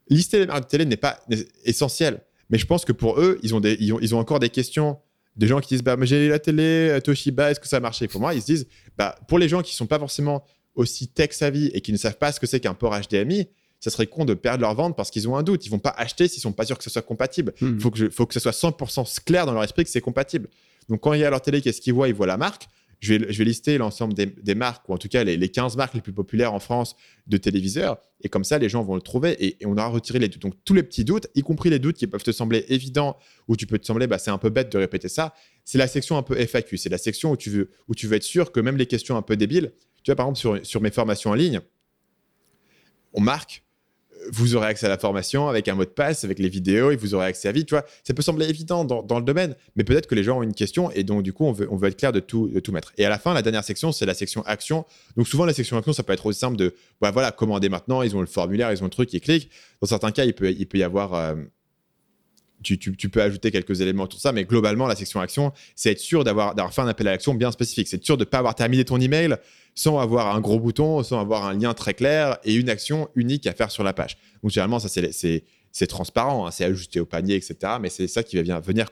lister les marques de télé n'est pas essentiel. Mais je pense que pour eux, ils ont, des, ils ont, encore des questions des gens qui disent bah, j'ai la télé euh, Toshiba, est-ce que ça a marché? Pour moi, ils se disent bah, pour les gens qui ne sont pas forcément aussi tech savvy et qui ne savent pas ce que c'est qu'un port HDMI, ça serait con de perdre leur vente parce qu'ils ont un doute. Ils vont pas acheter s'ils sont pas sûrs que ce soit compatible. Il hmm. faut, que faut que ce soit 100% clair dans leur esprit que c'est compatible. Donc, quand il y a leur télé, qu'est-ce qu'ils voient Ils voient la marque. Je vais, je vais lister l'ensemble des, marques, ou en tout cas les, 15 marques les plus populaires en France de téléviseurs. Et comme ça, les gens vont le trouver et, on aura retiré les doutes. Donc, tous les petits doutes, y compris les doutes qui peuvent te sembler évidents ou tu peux te sembler, bah, c'est un peu bête de répéter ça. C'est la section un peu FAQ. C'est la section où tu, veux, où tu veux être sûr que même les questions un peu débiles, tu vois, par exemple, sur, sur mes formations en ligne, on marque vous aurez accès à la formation avec un mot de passe, avec les vidéos, et vous aurez accès à vie. Tu vois, ça peut sembler évident dans, le domaine, mais peut-être que les gens ont une question et donc du coup on veut, être clair de tout, mettre. Et à la fin, la dernière section, c'est la section action. Donc souvent la section action, ça peut être aussi simple de, bah, voilà, commander maintenant. Ils ont le formulaire, ils ont le truc, ils cliquent. Dans certains cas, il peut, il peut y avoir euh, tu, peux ajouter quelques éléments, tout ça, mais globalement, la section action, c'est être sûr d'avoir fait un appel à l'action bien spécifique. C'est être sûr de ne pas avoir terminé ton email sans avoir un gros bouton, sans avoir un lien très clair et une action unique à faire sur la page. Donc, généralement, ça, c'est transparent, hein, c'est ajusté au panier, etc. Mais c'est ça qui va venir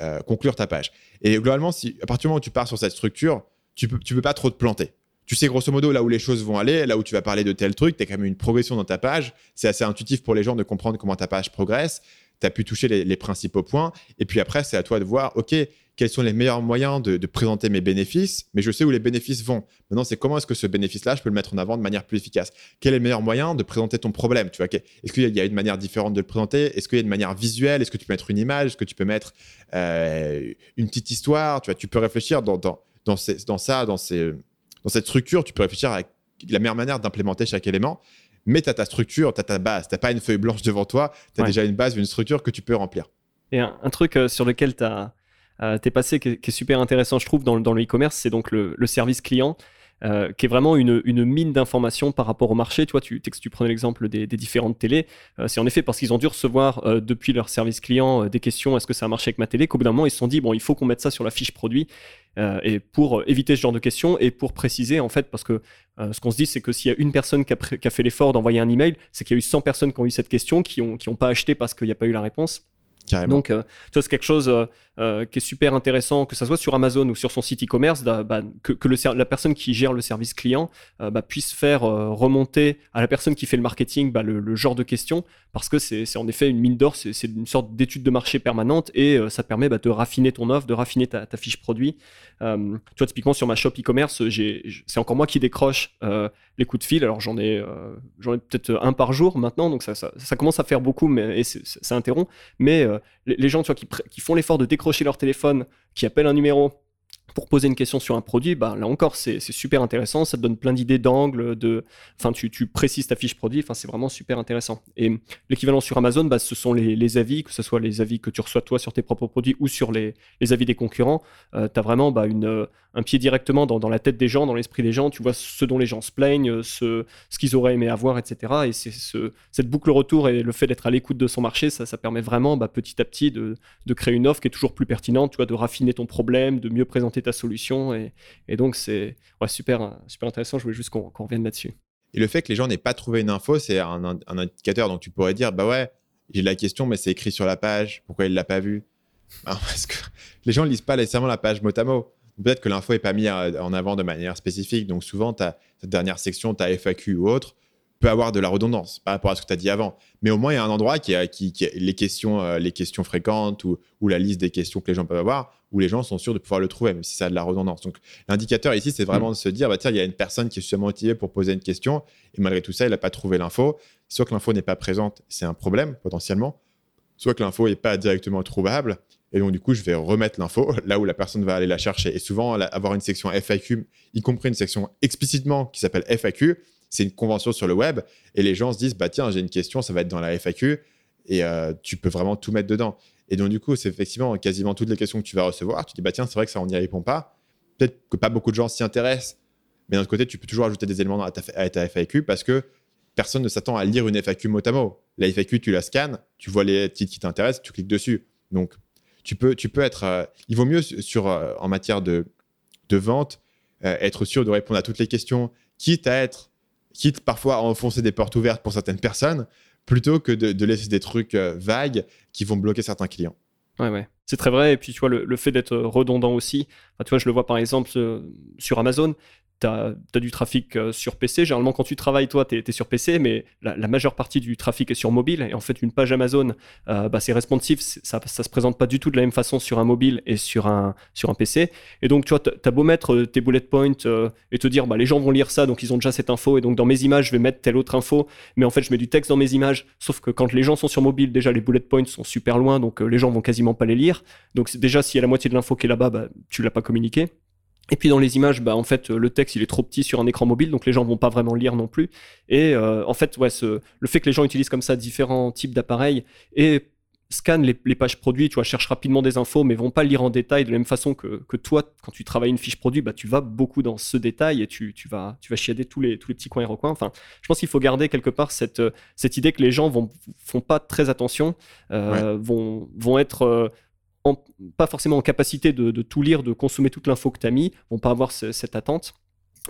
euh, conclure ta page. Et globalement, à partir du moment où tu pars sur cette structure, tu ne peux, tu peux pas trop te planter tu sais grosso modo là où les choses vont aller, là où tu vas parler de tel truc, tu as quand même une progression dans ta page. C'est assez intuitif pour les gens de comprendre comment ta page progresse tu as pu toucher les, principaux points. Et puis après, c'est à toi de voir, OK, quels sont les meilleurs moyens de, présenter mes bénéfices, mais je sais où les bénéfices vont. Maintenant, c'est comment est-ce que ce bénéfice-là, je peux le mettre en avant de manière plus efficace? Quel est le meilleur moyen de présenter ton problème tu vois? Est-ce qu'il y a une manière différente de le présenter? Est-ce qu'il y a une manière visuelle? Est-ce que tu peux mettre une image? Est-ce que tu peux mettre euh, une petite histoire? Tu, vois, tu peux réfléchir dans, dans, dans, dans ça, dans, dans cette structure, tu peux réfléchir à la meilleure manière d'implémenter chaque élément mais tu as ta structure, tu as ta base. Tu n'as pas une feuille blanche devant toi, tu as déjà une base, une structure que tu peux remplir. Et un, truc euh, sur lequel tu euh, es passé qui est, super intéressant, je trouve, dans, dans le e-commerce, c'est donc le, service client. Euh, qui est vraiment une, une mine d'informations par rapport au marché. Tu vois, tu, tu prenais l'exemple des, différentes télés. Euh, c'est en effet parce qu'ils ont dû recevoir euh, depuis leur service client des questions est-ce que ça a marché avec ma télé qu'au bout d'un moment, ils se sont dit bon, il faut qu'on mette ça sur la fiche produit. et pour éviter ce genre de questions et pour préciser, en fait, parce que ce qu'on se dit, c'est que s'il y a une personne qui a, qui a fait l'effort d'envoyer un email, c'est qu'il y a eu 100 personnes qui ont eu cette question, qui n'ont qui ont pas acheté parce qu'il n'y a pas eu la réponse. Donc, tu vois, c'est quelque chose euh, qui est super intéressant, que ça soit sur Amazon ou sur son site e-commerce, bah, que, que la personne qui gère le service client euh, bah, puisse faire euh, remonter à la personne qui fait le marketing bah, le, genre de questions, parce que c'est en effet une mine d'or, c'est une sorte d'étude de marché permanente et ça permet de raffiner ton offre, de raffiner ta, fiche produit. tu vois, typiquement sur ma shop e-commerce, c'est encore moi qui décroche les coups de fil. Alors j'en ai, j'en ai peut-être un par jour maintenant, donc ça, commence à faire beaucoup, mais et ça interrompt. Mais les, gens tu qui font l'effort de décrocher leur téléphone, qui appelle un numéro pour poser une question sur un produit, bah, là encore, c'est super intéressant. Ça te donne plein d'idées d'angles, de... enfin, tu, précises ta fiche produit. Enfin, c'est vraiment super intéressant. Et l'équivalent sur Amazon, bah, ce sont les, avis, que ce soit les avis que tu reçois toi sur tes propres produits ou sur les, avis des concurrents. Euh, tu as vraiment bah, un pied directement dans, la tête des gens, dans l'esprit des gens. Tu vois ce dont les gens se plaignent, ce, qu'ils auraient aimé avoir, etc. Et c'est ce, cette boucle retour et le fait d'être à l'écoute de son marché, ça, ça permet vraiment bah, petit à petit de, de, créer une offre qui est toujours plus pertinente, tu vois, de raffiner ton problème, de mieux présenter ta solution. Et, donc, c'est super, super intéressant. Je voulais juste qu'on revienne là-dessus. Et le fait que les gens n'aient pas trouvé une info, c'est un, indicateur. Donc, tu pourrais dire, bah ouais, j'ai la question, mais c'est écrit sur la page. Pourquoi il ne l'a pas vu Parce que les gens ne lisent pas nécessairement la page mot à mot peut-être que l'info n'est pas mise en avant de manière spécifique. Donc souvent, ta dernière section, ta FAQ ou autre, peut avoir de la redondance par rapport à ce que tu as dit avant. Mais au moins, il y a un endroit qui a, qui, les, questions, euh, les questions fréquentes ou, la liste des questions que les gens peuvent avoir, où les gens sont sûrs de pouvoir le trouver, même si ça a de la redondance. Donc l'indicateur ici, c'est vraiment mm. de se dire, bah, tiens, il y a une personne qui est suffisamment motivée pour poser une question, et malgré tout ça, il n'a pas trouvé l'info. Soit que l'info n'est pas présente, c'est un problème potentiellement, soit que l'info n'est pas directement trouvable, et donc, du coup, je vais remettre l'info là où la personne va aller la chercher. Et souvent, avoir une section FAQ, y compris une section explicitement qui s'appelle FAQ, c'est une convention sur le web. Et les gens se disent, bah tiens, j'ai une question, ça va être dans la FAQ. Et euh, tu peux vraiment tout mettre dedans. Et donc, du coup, c'est effectivement quasiment toutes les questions que tu vas recevoir. Tu dis, bah tiens, c'est vrai que ça, on n'y répond pas. Peut-être que pas beaucoup de gens s'y intéressent. Mais d'un autre côté, tu peux toujours ajouter des éléments à ta, FAQ parce que personne ne s'attend à lire une FAQ mot à mot. La FAQ, tu la scannes, tu vois les titres qui t'intéressent, tu cliques dessus. Donc, tu peux, tu peux être. Euh, il vaut mieux sur, euh, en matière de, de vente être sûr de répondre à toutes les questions, quitte à être, quitte parfois à enfoncer des portes ouvertes pour certaines personnes, plutôt que de, laisser des trucs vagues qui vont bloquer certains clients. Ouais, ouais. C'est très vrai. Et puis, tu vois, le, fait d'être redondant aussi. tu vois, je le vois par exemple sur Amazon tu as, du trafic euh, sur PC. Généralement, quand tu travailles, toi, tu es, sur PC, mais la, majeure partie du trafic est sur mobile. Et en fait, une page Amazon, euh, bah, c'est responsive, ça ne se présente pas du tout de la même façon sur un mobile et sur un, sur un PC. Et donc, tu vois, tu as beau mettre euh, tes bullet points et te dire, bah, les gens vont lire ça, donc ils ont déjà cette info. Et donc, dans mes images, je vais mettre telle autre info. Mais en fait, je mets du texte dans mes images. Sauf que quand les gens sont sur mobile, déjà, les bullet points sont super loin, donc les gens vont quasiment pas les lire. Donc, déjà, s'il y a la moitié de l'info qui est là-bas, bah, tu l'as pas communiqué. Et puis dans les images, bah, en fait, le texte il est trop petit sur un écran mobile, donc les gens vont pas vraiment lire non plus. Et euh, en fait, ouais, ce, le fait que les gens utilisent comme ça différents types d'appareils et scannent les, pages produits, tu vois, cherchent rapidement des infos, mais vont pas lire en détail de la même façon que, que toi, quand tu travailles une fiche produit, bah, tu vas beaucoup dans ce détail et tu, tu vas, tu vas chiader tous les, tous les petits coins et recoins. Enfin, je pense qu'il faut garder quelque part cette, cette idée que les gens vont, font pas très attention, euh, vont, vont être euh, pas forcément en capacité de, tout lire, de consommer toute l'info que tu as mis, vont pas avoir cette attente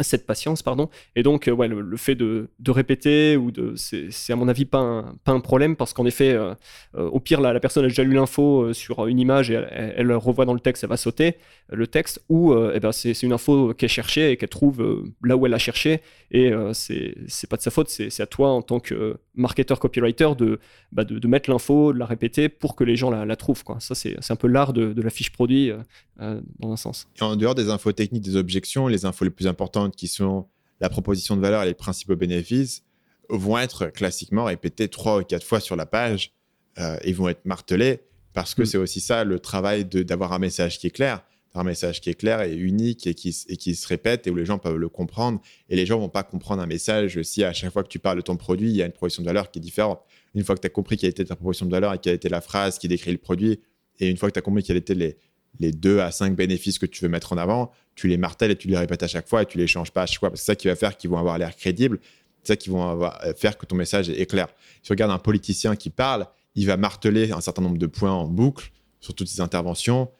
cette patience, pardon. Et donc, euh, le, fait de, répéter, ou de, c'est à mon avis pas un, problème, parce qu'en effet, euh, euh, au pire, la, personne a déjà lu l'info sur une image et elle, revoit dans le texte, elle va sauter le texte, ou eh ben, c'est une info qu'elle cherchait et qu'elle trouve là où elle l'a cherché, et c'est pas de sa faute, c'est à toi en tant que marketeur copywriter de, bah, de, mettre l'info, de la répéter pour que les gens la, trouvent. Ça, c'est un peu l'art de, de, la fiche produit dans un sens. Et en dehors des infos techniques, des objections, les infos les plus importantes qui sont la proposition de valeur et les principaux bénéfices, vont être classiquement répétés trois ou quatre fois sur la page euh, et vont être martelés parce que mm. c'est aussi ça le travail d'avoir un message qui est clair, un message qui est clair et unique et qui, et qui se répète et où les gens peuvent le comprendre. Et les gens vont pas comprendre un message si à chaque fois que tu parles de ton produit, il y a une proposition de valeur qui est différente. Une fois que tu as compris quelle était ta proposition de valeur et quelle était la phrase qui décrit le produit, et une fois que tu as compris quelles étaient les, les deux à cinq bénéfices que tu veux mettre en avant, tu les martèles et tu les répètes à chaque fois et tu les changes pas à chaque fois. C'est ça qui va faire qu'ils vont avoir l'air crédibles. C'est ça qui va euh, faire que ton message est clair. Si tu regardes un politicien qui parle, il va marteler un certain nombre de points en boucle sur toutes ses interventions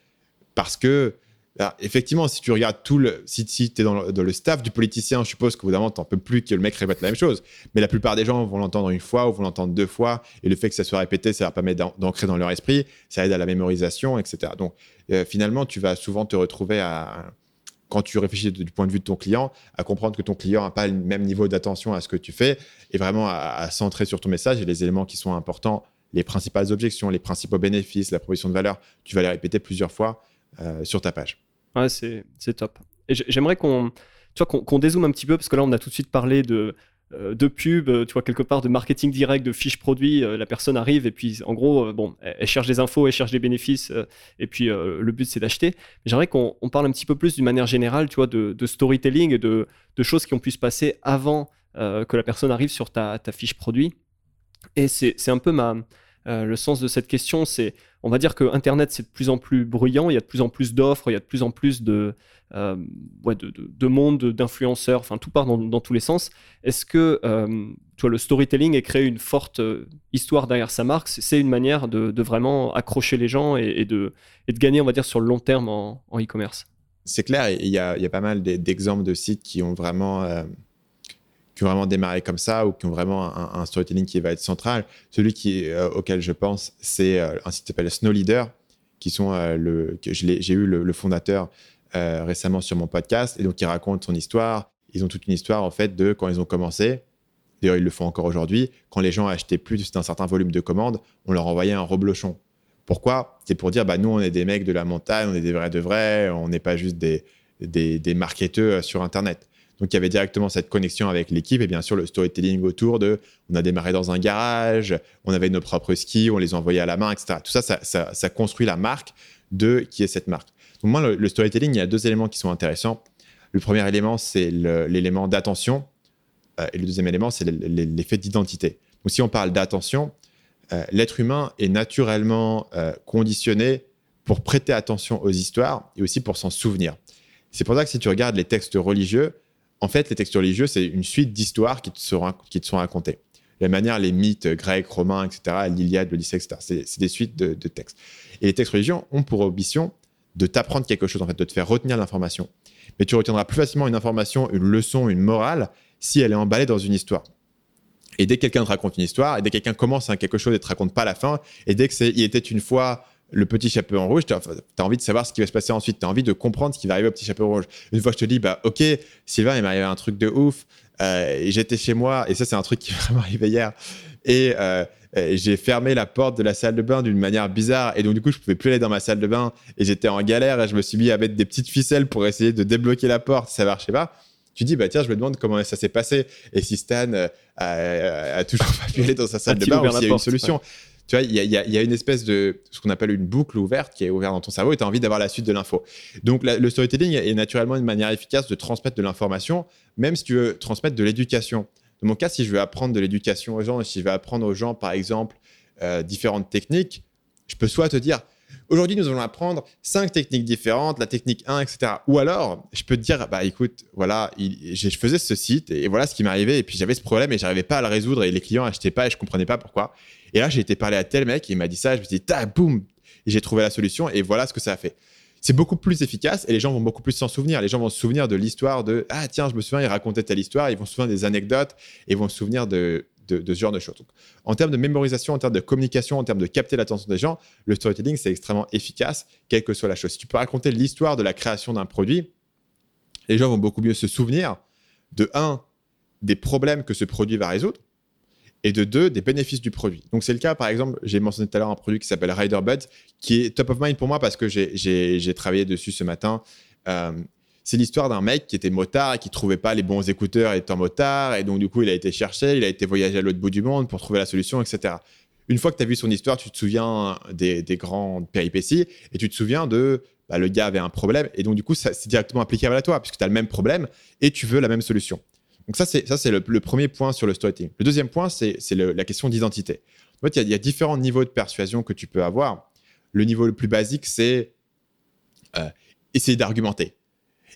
parce que effectivement, si tu regardes tout le. Si, si tu es dans le, staff du politicien, je suppose que vous tu n'en peux plus que le mec répète la même chose. Mais la plupart des gens vont l'entendre une fois ou vont l'entendre deux fois. Et le fait que ça soit répété, ça leur permet d'ancrer dans leur esprit. Ça aide à la mémorisation, etc. Donc, euh, finalement, tu vas souvent te retrouver à. Quand tu réfléchis du point de vue de ton client, à comprendre que ton client n'a pas le même niveau d'attention à ce que tu fais et vraiment à, centrer sur ton message et les éléments qui sont importants, les principales objections, les principaux bénéfices, la proposition de valeur, tu vas les répéter plusieurs fois euh, sur ta page. Ouais, c'est top. J'aimerais qu'on qu'on dézoome un petit peu, parce que là, on a tout de suite parlé de, euh, de pub, euh, tu vois, quelque part de marketing direct, de fiches produits. Euh, la personne arrive et puis, en gros, bon, elle, cherche des infos, elle cherche des bénéfices, et puis le but, c'est d'acheter. J'aimerais qu'on parle un petit peu plus d'une manière générale, tu vois, de, storytelling et de, de, choses qui ont pu se passer avant que la personne arrive sur ta, ta fiche produit. Et c'est un peu ma, le sens de cette question, c'est on va dire que Internet, c'est de plus en plus bruyant, il y a de plus en plus d'offres, il y a de plus en plus de, euh, de, de, monde, d'influenceurs, enfin tout part dans, tous les sens. Est-ce que euh, toi, le storytelling et créer une forte euh, histoire derrière sa marque, c'est une manière de, vraiment accrocher les gens et, de, gagner, on va dire, sur le long terme en e-commerce C'est clair, il y, a, y a pas mal d'exemples de sites qui ont vraiment qui ont vraiment démarré comme ça ou qui ont vraiment un, storytelling qui va être central. Celui euh, auquel je pense, c'est euh, un site qui s'appelle Snow Leader, qui sont euh, le, j'ai eu le, fondateur récemment sur mon podcast et donc il raconte son histoire. Ils ont toute une histoire en fait de quand ils ont commencé. D'ailleurs, ils le font encore aujourd'hui. Quand les gens achetaient plus d'un certain volume de commandes, on leur envoyait un reblochon. Pourquoi? C'est pour dire, bah, nous, on est des mecs de la montagne, on est des vrais de vrais, on n'est pas juste des, des, des marketeurs sur Internet. Donc il y avait directement cette connexion avec l'équipe et bien sûr le storytelling autour de on a démarré dans un garage, on avait nos propres skis, on les envoyait à la main, etc. Tout ça, ça, construit la marque de qui est cette marque. Donc moi, le, storytelling, il y a deux éléments qui sont intéressants. Le premier élément, c'est l'élément d'attention euh, et le deuxième élément, c'est l'effet d'identité. Donc si on parle d'attention, euh, l'être humain est naturellement euh, conditionné pour prêter attention aux histoires et aussi pour s'en souvenir. C'est pour ça que si tu regardes les textes religieux, en fait, les textes religieux, c'est une suite d'histoires qui, te sont, racontées. La manière, les mythes grecs, romains, etc., l'Iliade, l'Odyssée, etc., c'est des suites de, textes. Et les textes religieux ont pour ambition de t'apprendre quelque chose, en fait, de te faire retenir l'information. Mais tu retiendras plus facilement une information, une leçon, une morale, si elle est emballée dans une histoire. Et dès que quelqu'un te raconte une histoire, et dès que quelqu'un commence à quelque chose et te raconte pas la fin, et dès que c'est il était une fois le petit chapeau en rouge, tu as, envie de savoir ce qui va se passer ensuite. Tu as envie de comprendre ce qui va arriver au petit chapeau rouge. Une fois, je te dis, bah, ok, Sylvain, il m'est arrivé un truc de ouf. Euh, j'étais chez moi, et ça, c'est un truc qui m'est arrivé hier. Euh, et j'ai fermé la porte de la salle de bain d'une manière bizarre. Et donc, du coup, je pouvais plus aller dans ma salle de bain. Et j'étais en galère. Et je me suis mis à mettre des petites ficelles pour essayer de débloquer la porte. Ça marchait pas. Tu dis, bah tiens, je me demande comment ça s'est passé. Et si Stan euh, a, toujours pas pu aller dans sa salle de bain, ou s'il y a une solution tu vois, il y, a, une espèce de ce qu'on appelle une boucle ouverte qui est ouverte dans ton cerveau et tu as envie d'avoir la suite de l'info. Donc, le storytelling est naturellement une manière efficace de transmettre de l'information, même si tu veux transmettre de l'éducation. Dans mon cas, si je veux apprendre de l'éducation aux gens, si je veux apprendre aux gens, par exemple, euh, différentes techniques, je peux soit te dire, Aujourd'hui, nous allons apprendre cinq techniques différentes, la technique 1, etc. Ou alors, je peux te dire, bah écoute, voilà, je faisais ce site et voilà ce qui m'arrivait et puis j'avais ce problème et j'arrivais pas à le résoudre et les clients n'achetaient pas et je comprenais pas pourquoi. Et là, j'ai été parler à tel mec et il m'a dit ça, je me suis dit, ta boum, j'ai trouvé la solution et voilà ce que ça a fait. C'est beaucoup plus efficace et les gens vont beaucoup plus s'en souvenir. Les gens vont se souvenir de l'histoire de ah tiens, je me souviens, il racontait telle histoire. Ils vont se souvenir des anecdotes et vont se souvenir de de, ce genre de choses. en termes de mémorisation, en termes de communication, en termes de capter l'attention des gens, le storytelling, c'est extrêmement efficace, quelle que soit la chose. Si tu peux raconter l'histoire de la création d'un produit, les gens vont beaucoup mieux se souvenir de, un, des problèmes que ce produit va résoudre, et de deux, des bénéfices du produit. Donc, c'est le cas, par exemple, j'ai mentionné tout à l'heure un produit qui s'appelle Rider Buds, qui est top of mind pour moi parce que j'ai travaillé dessus ce matin. Euh, c'est l'histoire d'un mec qui était motard et qui trouvait pas les bons écouteurs étant motard. Et donc, du coup, il a été cherché, il a été voyager à l'autre bout du monde pour trouver la solution, etc. Une fois que tu as vu son histoire, tu te souviens des, grandes péripéties et tu te souviens de bah, le gars avait un problème. Et donc, du coup, c'est directement applicable à toi puisque tu as le même problème et tu veux la même solution. Donc, ça, c'est, le, premier point sur le storytelling. Le deuxième point, c'est, la question d'identité. En fait, il y, a différents niveaux de persuasion que tu peux avoir. Le niveau le plus basique, c'est euh, essayer d'argumenter.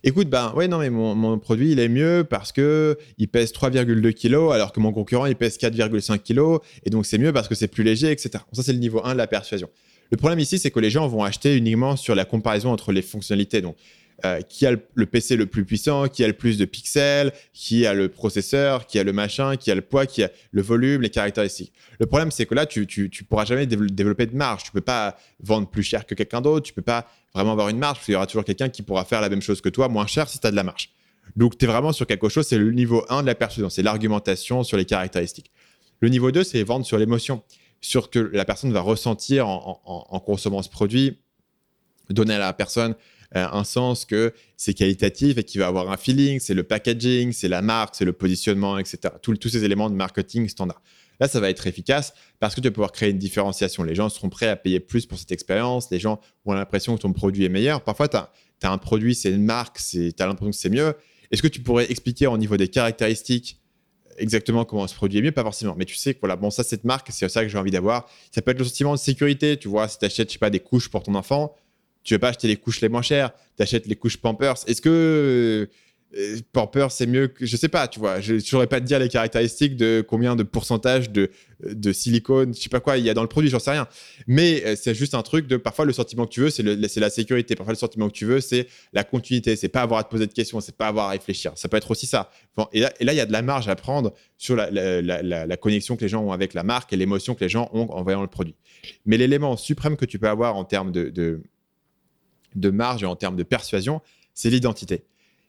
Écoute, ben ouais, non, mais mon, produit, il est mieux parce que il pèse 3,2 kg alors que mon concurrent, il pèse 4,5 kg. Et donc, c'est mieux parce que c'est plus léger, etc. ça, c'est le niveau 1 de la persuasion. Le problème ici, c'est que les gens vont acheter uniquement sur la comparaison entre les fonctionnalités. Donc, euh, qui a le, PC le plus puissant, qui a le plus de pixels, qui a le processeur, qui a le machin, qui a le poids, qui a le volume, les caractéristiques. Le problème, c'est que là, tu, tu, pourras jamais développer de marge. Tu peux pas vendre plus cher que quelqu'un d'autre. Tu peux pas vraiment avoir une marge. Parce qu'il y aura toujours quelqu'un qui pourra faire la même chose que toi, moins cher si tu as de la marge. Donc, tu es vraiment sur quelque chose, c'est le niveau 1 de la persuasion, c'est l'argumentation sur les caractéristiques. Le niveau 2, c'est vendre sur l'émotion, sur ce que la personne va ressentir en, consommant ce produit, donner à la personne euh, un sens que c'est qualitatif et qu'il va avoir un feeling, c'est le packaging, c'est la marque, c'est le positionnement, etc. tous ces éléments de marketing standard. Là, ça va être efficace parce que tu vas pouvoir créer une différenciation. Les gens seront prêts à payer plus pour cette expérience. Les gens ont l'impression que ton produit est meilleur. Parfois, tu as, un produit, c'est une marque, tu as l'impression que c'est mieux. Est-ce que tu pourrais expliquer au niveau des caractéristiques exactement comment ce produit est mieux? Pas forcément. Mais tu sais que voilà, bon, ça, cette marque, c'est ça que j'ai envie d'avoir. Ça peut être le sentiment de sécurité. Tu vois, si tu achètes, je sais pas, des couches pour ton enfant, tu veux pas acheter les couches les moins chères, tu achètes les couches Pampers. Est-ce que Pampers c'est mieux que je sais pas, tu vois, je ne saurais pas te dire les caractéristiques de combien de pourcentage de, silicone, je sais pas quoi il y a dans le produit, j'en sais rien. Mais euh, c'est juste un truc de parfois le sentiment que tu veux, c'est la sécurité, parfois le sentiment que tu veux, c'est la continuité, c'est pas avoir à te poser de questions, c'est pas avoir à réfléchir. Ça peut être aussi ça. et, là, il y a de la marge à prendre sur la, connexion que les gens ont avec la marque et l'émotion que les gens ont en voyant le produit. Mais l'élément suprême que tu peux avoir en termes de, de de marge et en termes de persuasion, c'est l'identité.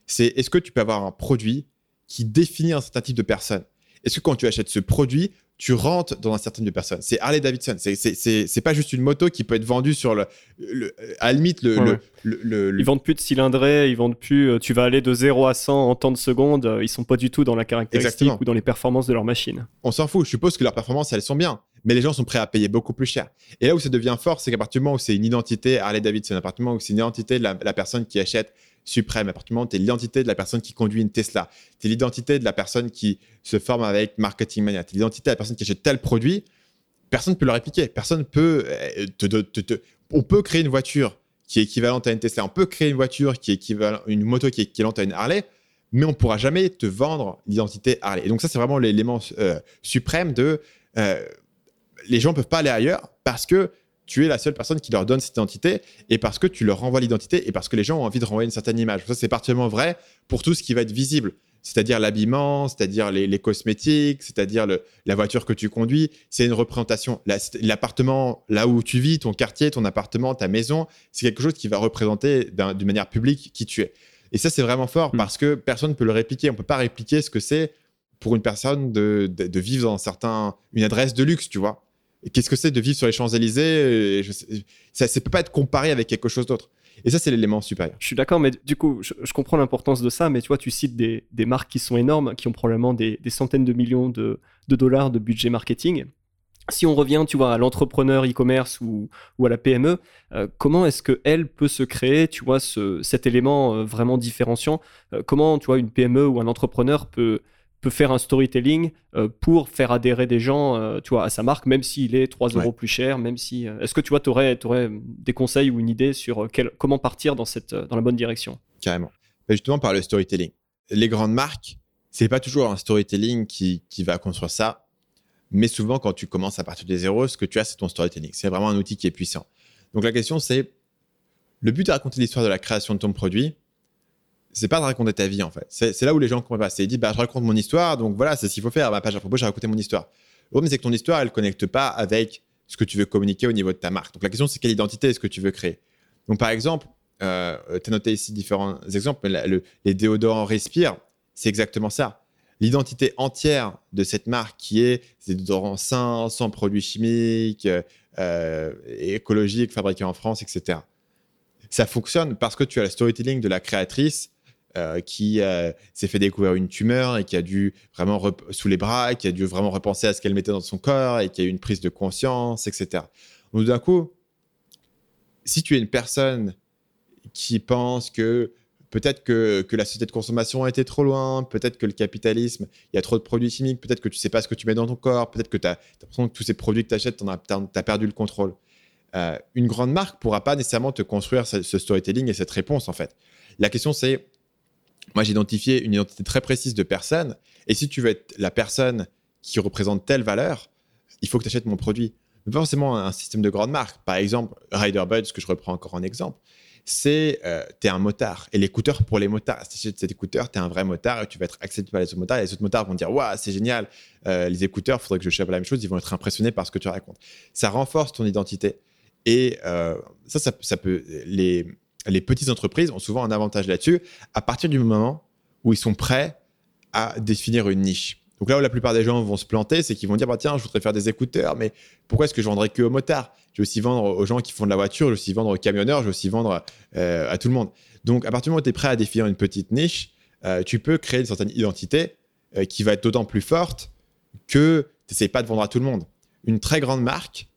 C'est est-ce que tu peux avoir un produit qui définit un certain type de personne? Est-ce que quand tu achètes ce produit, tu rentres dans un certain type de personnes C'est Harley Davidson. C'est pas juste une moto qui peut être vendue sur le. à la limite, le, le, Ils vendent plus de cylindrée, ils vendent plus. Euh, tu vas aller de 0 à 100 en temps de secondes. Euh, ils sont pas du tout dans la caractéristique ou dans les performances de leur machine. On s'en fout. Je suppose que leurs performances, elles sont bien mais les gens sont prêts à payer beaucoup plus cher. Et là où ça devient fort, c'est qu'à partir du moment où c'est une identité Harley Davidson, à partir du moment où c'est une identité de la, personne qui achète Suprême, à partir du moment où tu es l'identité de la personne qui conduit une Tesla, tu es l'identité de la personne qui se forme avec Marketing Mania, tu es l'identité de la personne qui achète tel produit, personne ne peut le répliquer. Personne peut euh, On peut créer une voiture qui est équivalente à une Tesla, on peut créer une voiture qui est équivalente, une moto qui est équivalente à une Harley, mais on ne pourra jamais te vendre l'identité Harley. Et donc ça, c'est vraiment l'élément euh, suprême de euh, les gens ne peuvent pas aller ailleurs parce que tu es la seule personne qui leur donne cette identité et parce que tu leur renvoies l'identité et parce que les gens ont envie de renvoyer une certaine image. Ça, c'est particulièrement vrai pour tout ce qui va être visible, c'est-à-dire l'habillement, c'est-à-dire les, cosmétiques, c'est-à-dire la voiture que tu conduis. C'est une représentation. L'appartement, là où tu vis, ton quartier, ton appartement, ta maison, c'est quelque chose qui va représenter d'une manière publique qui tu es. Et ça, c'est vraiment fort mmh. parce que personne ne peut le répliquer. On ne peut pas répliquer ce que c'est pour une personne de, de, vivre dans certain, une adresse de luxe, tu vois. Qu'est-ce que c'est de vivre sur les Champs-Élysées Ça ne peut pas être comparé avec quelque chose d'autre. Et ça, c'est l'élément supérieur. Je suis d'accord, mais du coup, je, comprends l'importance de ça, mais tu vois, tu cites des, marques qui sont énormes, qui ont probablement des, centaines de millions de, dollars de budget marketing. Si on revient, tu vois, à l'entrepreneur e-commerce ou, à la PME, euh, comment est-ce qu'elle peut se créer, tu vois, ce, cet élément euh, vraiment différenciant? Euh, Comment, tu vois, une PME ou un entrepreneur peut peut faire un storytelling euh, pour faire adhérer des gens euh, tu vois, à sa marque, même s'il est 3 euros plus cher, même si... Euh, est-ce que tu vois, aurais, aurais, des conseils ou une idée sur quel, comment partir dans, cette, dans la bonne direction? Carrément. justement, par le storytelling. Les grandes marques, c'est pas toujours un storytelling qui, qui va construire ça, mais souvent, quand tu commences à partir des zéros, ce que tu as, c'est ton storytelling. C'est vraiment un outil qui est puissant. Donc la question, c'est, le but de raconter l'histoire de la création de ton produit, c'est pas de raconter ta vie en fait. C'est là où les gens comprennent pas. C'est dit, bah, je raconte mon histoire, donc voilà, c'est ce qu'il faut faire. Ma page à propos, j'ai raconté mon histoire. Le problème, c'est que ton histoire, elle connecte pas avec ce que tu veux communiquer au niveau de ta marque. Donc la question, c'est quelle identité est-ce que tu veux créer? Donc par exemple, euh, tu as noté ici différents exemples, mais les déodorants Respire, c'est exactement ça. L'identité entière de cette marque qui est des déodorants sains, sans produits chimiques, euh, écologiques, fabriqués en France, etc. Ça fonctionne parce que tu as le storytelling de la créatrice euh, qui euh, s'est fait découvrir une tumeur et qui a dû vraiment sous les bras, qui a dû vraiment repenser à ce qu'elle mettait dans son corps et qui a eu une prise de conscience, etc. Donc d'un coup, si tu es une personne qui pense que peut-être que, que, la société de consommation a été trop loin, peut-être que le capitalisme, il y a trop de produits chimiques, peut-être que tu sais pas ce que tu mets dans ton corps, peut-être que tu as l'impression que tous ces produits que tu achètes, tu as, as, perdu le contrôle. euh, une grande marque pourra pas nécessairement te construire ce, storytelling et cette réponse en fait. La question c'est, moi j'ai identifié une identité très précise de personne et si tu veux être la personne qui représente telle valeur, il faut que tu achètes mon produit. Pas forcément un système de grande marque. Par exemple, Rider Buds, que je reprends encore en exemple, c'est euh, tu es un motard. Et l'écouteur pour les motards, si tu achètes cet écouteur, tu es un vrai motard et tu vas être accepté par les autres motards. Les autres motards vont dire Waouh, c'est génial, euh, les écouteurs, il faudrait que je chope la même chose. Ils vont être impressionnés par ce que tu racontes. Ça renforce ton identité. Et euh, ça, ça, peut. Les, les petites entreprises ont souvent un avantage là-dessus à partir du moment où ils sont prêts à définir une niche. Donc là où la plupart des gens vont se planter, c'est qu'ils vont dire bah, tiens, je voudrais faire des écouteurs, mais pourquoi est-ce que je vendrais que aux motards Je vais aussi vendre aux gens qui font de la voiture, je vais aussi vendre aux camionneurs, je vais aussi vendre euh, à tout le monde. Donc à partir du moment où tu es prêt à définir une petite niche, euh, tu peux créer une certaine identité euh, qui va être d'autant plus forte que tu n'essayes pas de vendre à tout le monde. Une très grande marque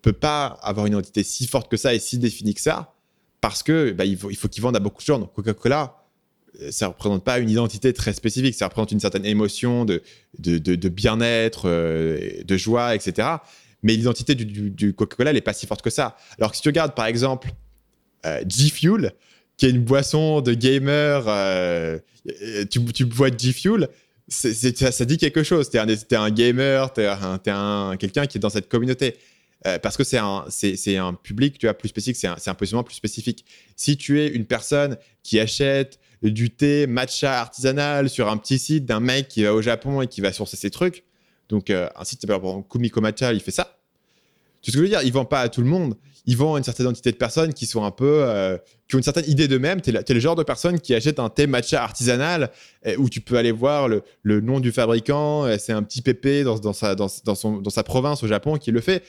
peut pas avoir une identité si forte que ça et si définie que ça parce que bah, il faut, il faut qu'ils vendent à beaucoup de gens. Donc Coca-Cola, ça représente pas une identité très spécifique, ça représente une certaine émotion de, bien-être, euh, de joie, etc. Mais l'identité du, Coca-Cola, elle n'est pas si forte que ça. Alors que si tu regardes par exemple euh, G-Fuel, qui est une boisson de gamer, euh, tu, bois G-Fuel, ça, dit quelque chose. Tu es, un gamer, tu es, un, quelqu'un qui est dans cette communauté. Parce que c'est un, un public tu vois, plus spécifique, c'est un, un positionnement plus spécifique. Si tu es une personne qui achète du thé matcha artisanal sur un petit site d'un mec qui va au Japon et qui va sourcer ses trucs. Donc, euh, un site par exemple Kumiko Matcha, il fait ça. Tu sais ce que je veux dire? Il vend pas à tout le monde. Il vend à une certaine identité de personnes qui sont un peu. Euh, qui ont une certaine idée d'eux-mêmes. Tu es, le genre de personne qui achète un thé matcha artisanal où tu peux aller voir le, nom du fabricant. C'est un petit pépé dans, sa, dans, dans sa province au Japon qui le fait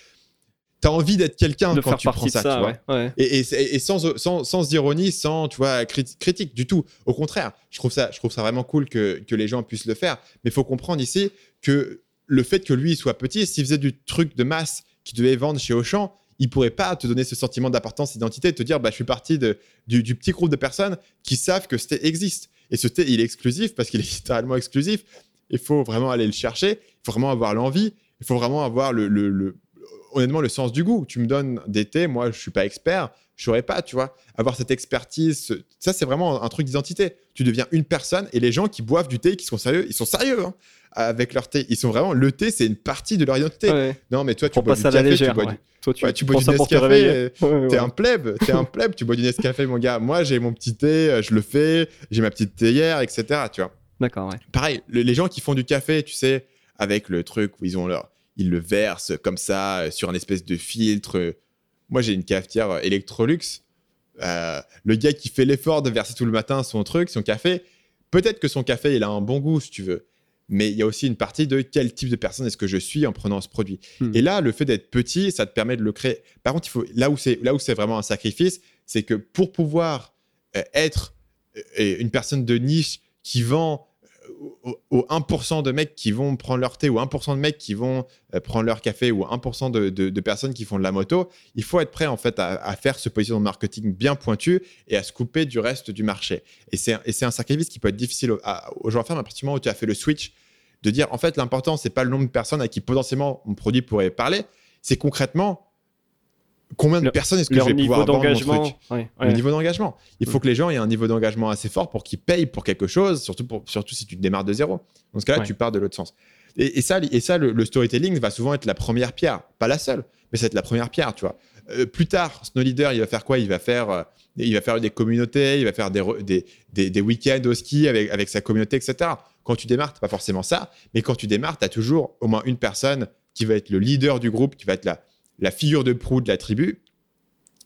tu as envie d'être quelqu'un quand tu prends ça, tu vois. Et, sans, sans, ironie, sans tu vois, critique du tout. Au contraire, je trouve ça, je trouve ça vraiment cool que, que les gens puissent le faire. Mais il faut comprendre ici que le fait que lui soit petit, s'il faisait du truc de masse qu'il devait vendre chez Auchan, il pourrait pas te donner ce sentiment d'appartenance, d'identité, te dire bah, je suis parti de, du, du, petit groupe de personnes qui savent que ce thé existe. Et ce thé, il est exclusif parce qu'il est littéralement exclusif. Il faut vraiment aller le chercher, il faut vraiment avoir l'envie, il faut vraiment avoir le, le honnêtement le sens du goût. Tu me donnes des thés, moi je suis pas expert, je saurais pas, tu vois. Avoir cette expertise, ça c'est vraiment un truc d'identité. Tu deviens une personne et les gens qui boivent du thé, qui sont sérieux, ils sont sérieux hein, avec leur thé. Ils sont vraiment le thé, c'est une partie de leur identité. Non mais toi tu bois du café, légère, tu bois du, toi, tu, tu bois du Nescafé, t'es un pleb, t'es un pleb, tu bois du Nescafé mon gars. Moi j'ai mon petit thé, je le fais, j'ai ma petite théière, etc. Tu vois. D'accord, ouais. Pareil, les gens qui font du café, tu sais, avec le truc où ils ont leur il le verse comme ça euh, sur un espèce de filtre. Moi, j'ai une cafetière euh, Electrolux. Euh, le gars qui fait l'effort de verser tout le matin son truc, son café, peut-être que son café, il a un bon goût, si tu veux. Mais il y a aussi une partie de quel type de personne est-ce que je suis en prenant ce produit. Hmm. Et là, le fait d'être petit, ça te permet de le créer. Par contre, il faut, là où c'est, là où c'est vraiment un sacrifice, c'est que pour pouvoir être une personne de niche qui vend aux 1% de mecs qui vont prendre leur thé ou 1% de mecs qui vont euh, prendre leur café ou 1% de, personnes qui font de la moto, il faut être prêt en fait à, faire ce positionnement marketing bien pointu et à se couper du reste du marché. Et c'est un sacrifice qui peut être difficile aux gens à faire, à partir du moment où tu as fait le switch, de dire en fait l'important c'est pas le nombre de personnes à qui potentiellement mon produit pourrait parler, c'est concrètement combien de personnes est-ce que je vais pouvoir vendre mon truc Le niveau d'engagement. Il faut mm. que les gens aient un niveau d'engagement assez fort pour qu'ils payent pour quelque chose, surtout, pour, surtout si tu démarres de zéro. Dans ce cas-là, tu pars de l'autre sens. Et, ça, et ça le, storytelling va souvent être la première pierre. Pas la seule, mais c'est la première pierre, tu vois. Euh, plus tard, Snow Leader, il va faire quoi? Il va faire... Euh, il va faire des communautés, il va faire des, des, des, week-ends au ski avec, avec sa communauté, etc. Quand tu démarres, pas forcément ça, mais quand tu démarres, tu as toujours au moins une personne qui va être le leader du groupe, qui va être la, la figure de proue de la tribu,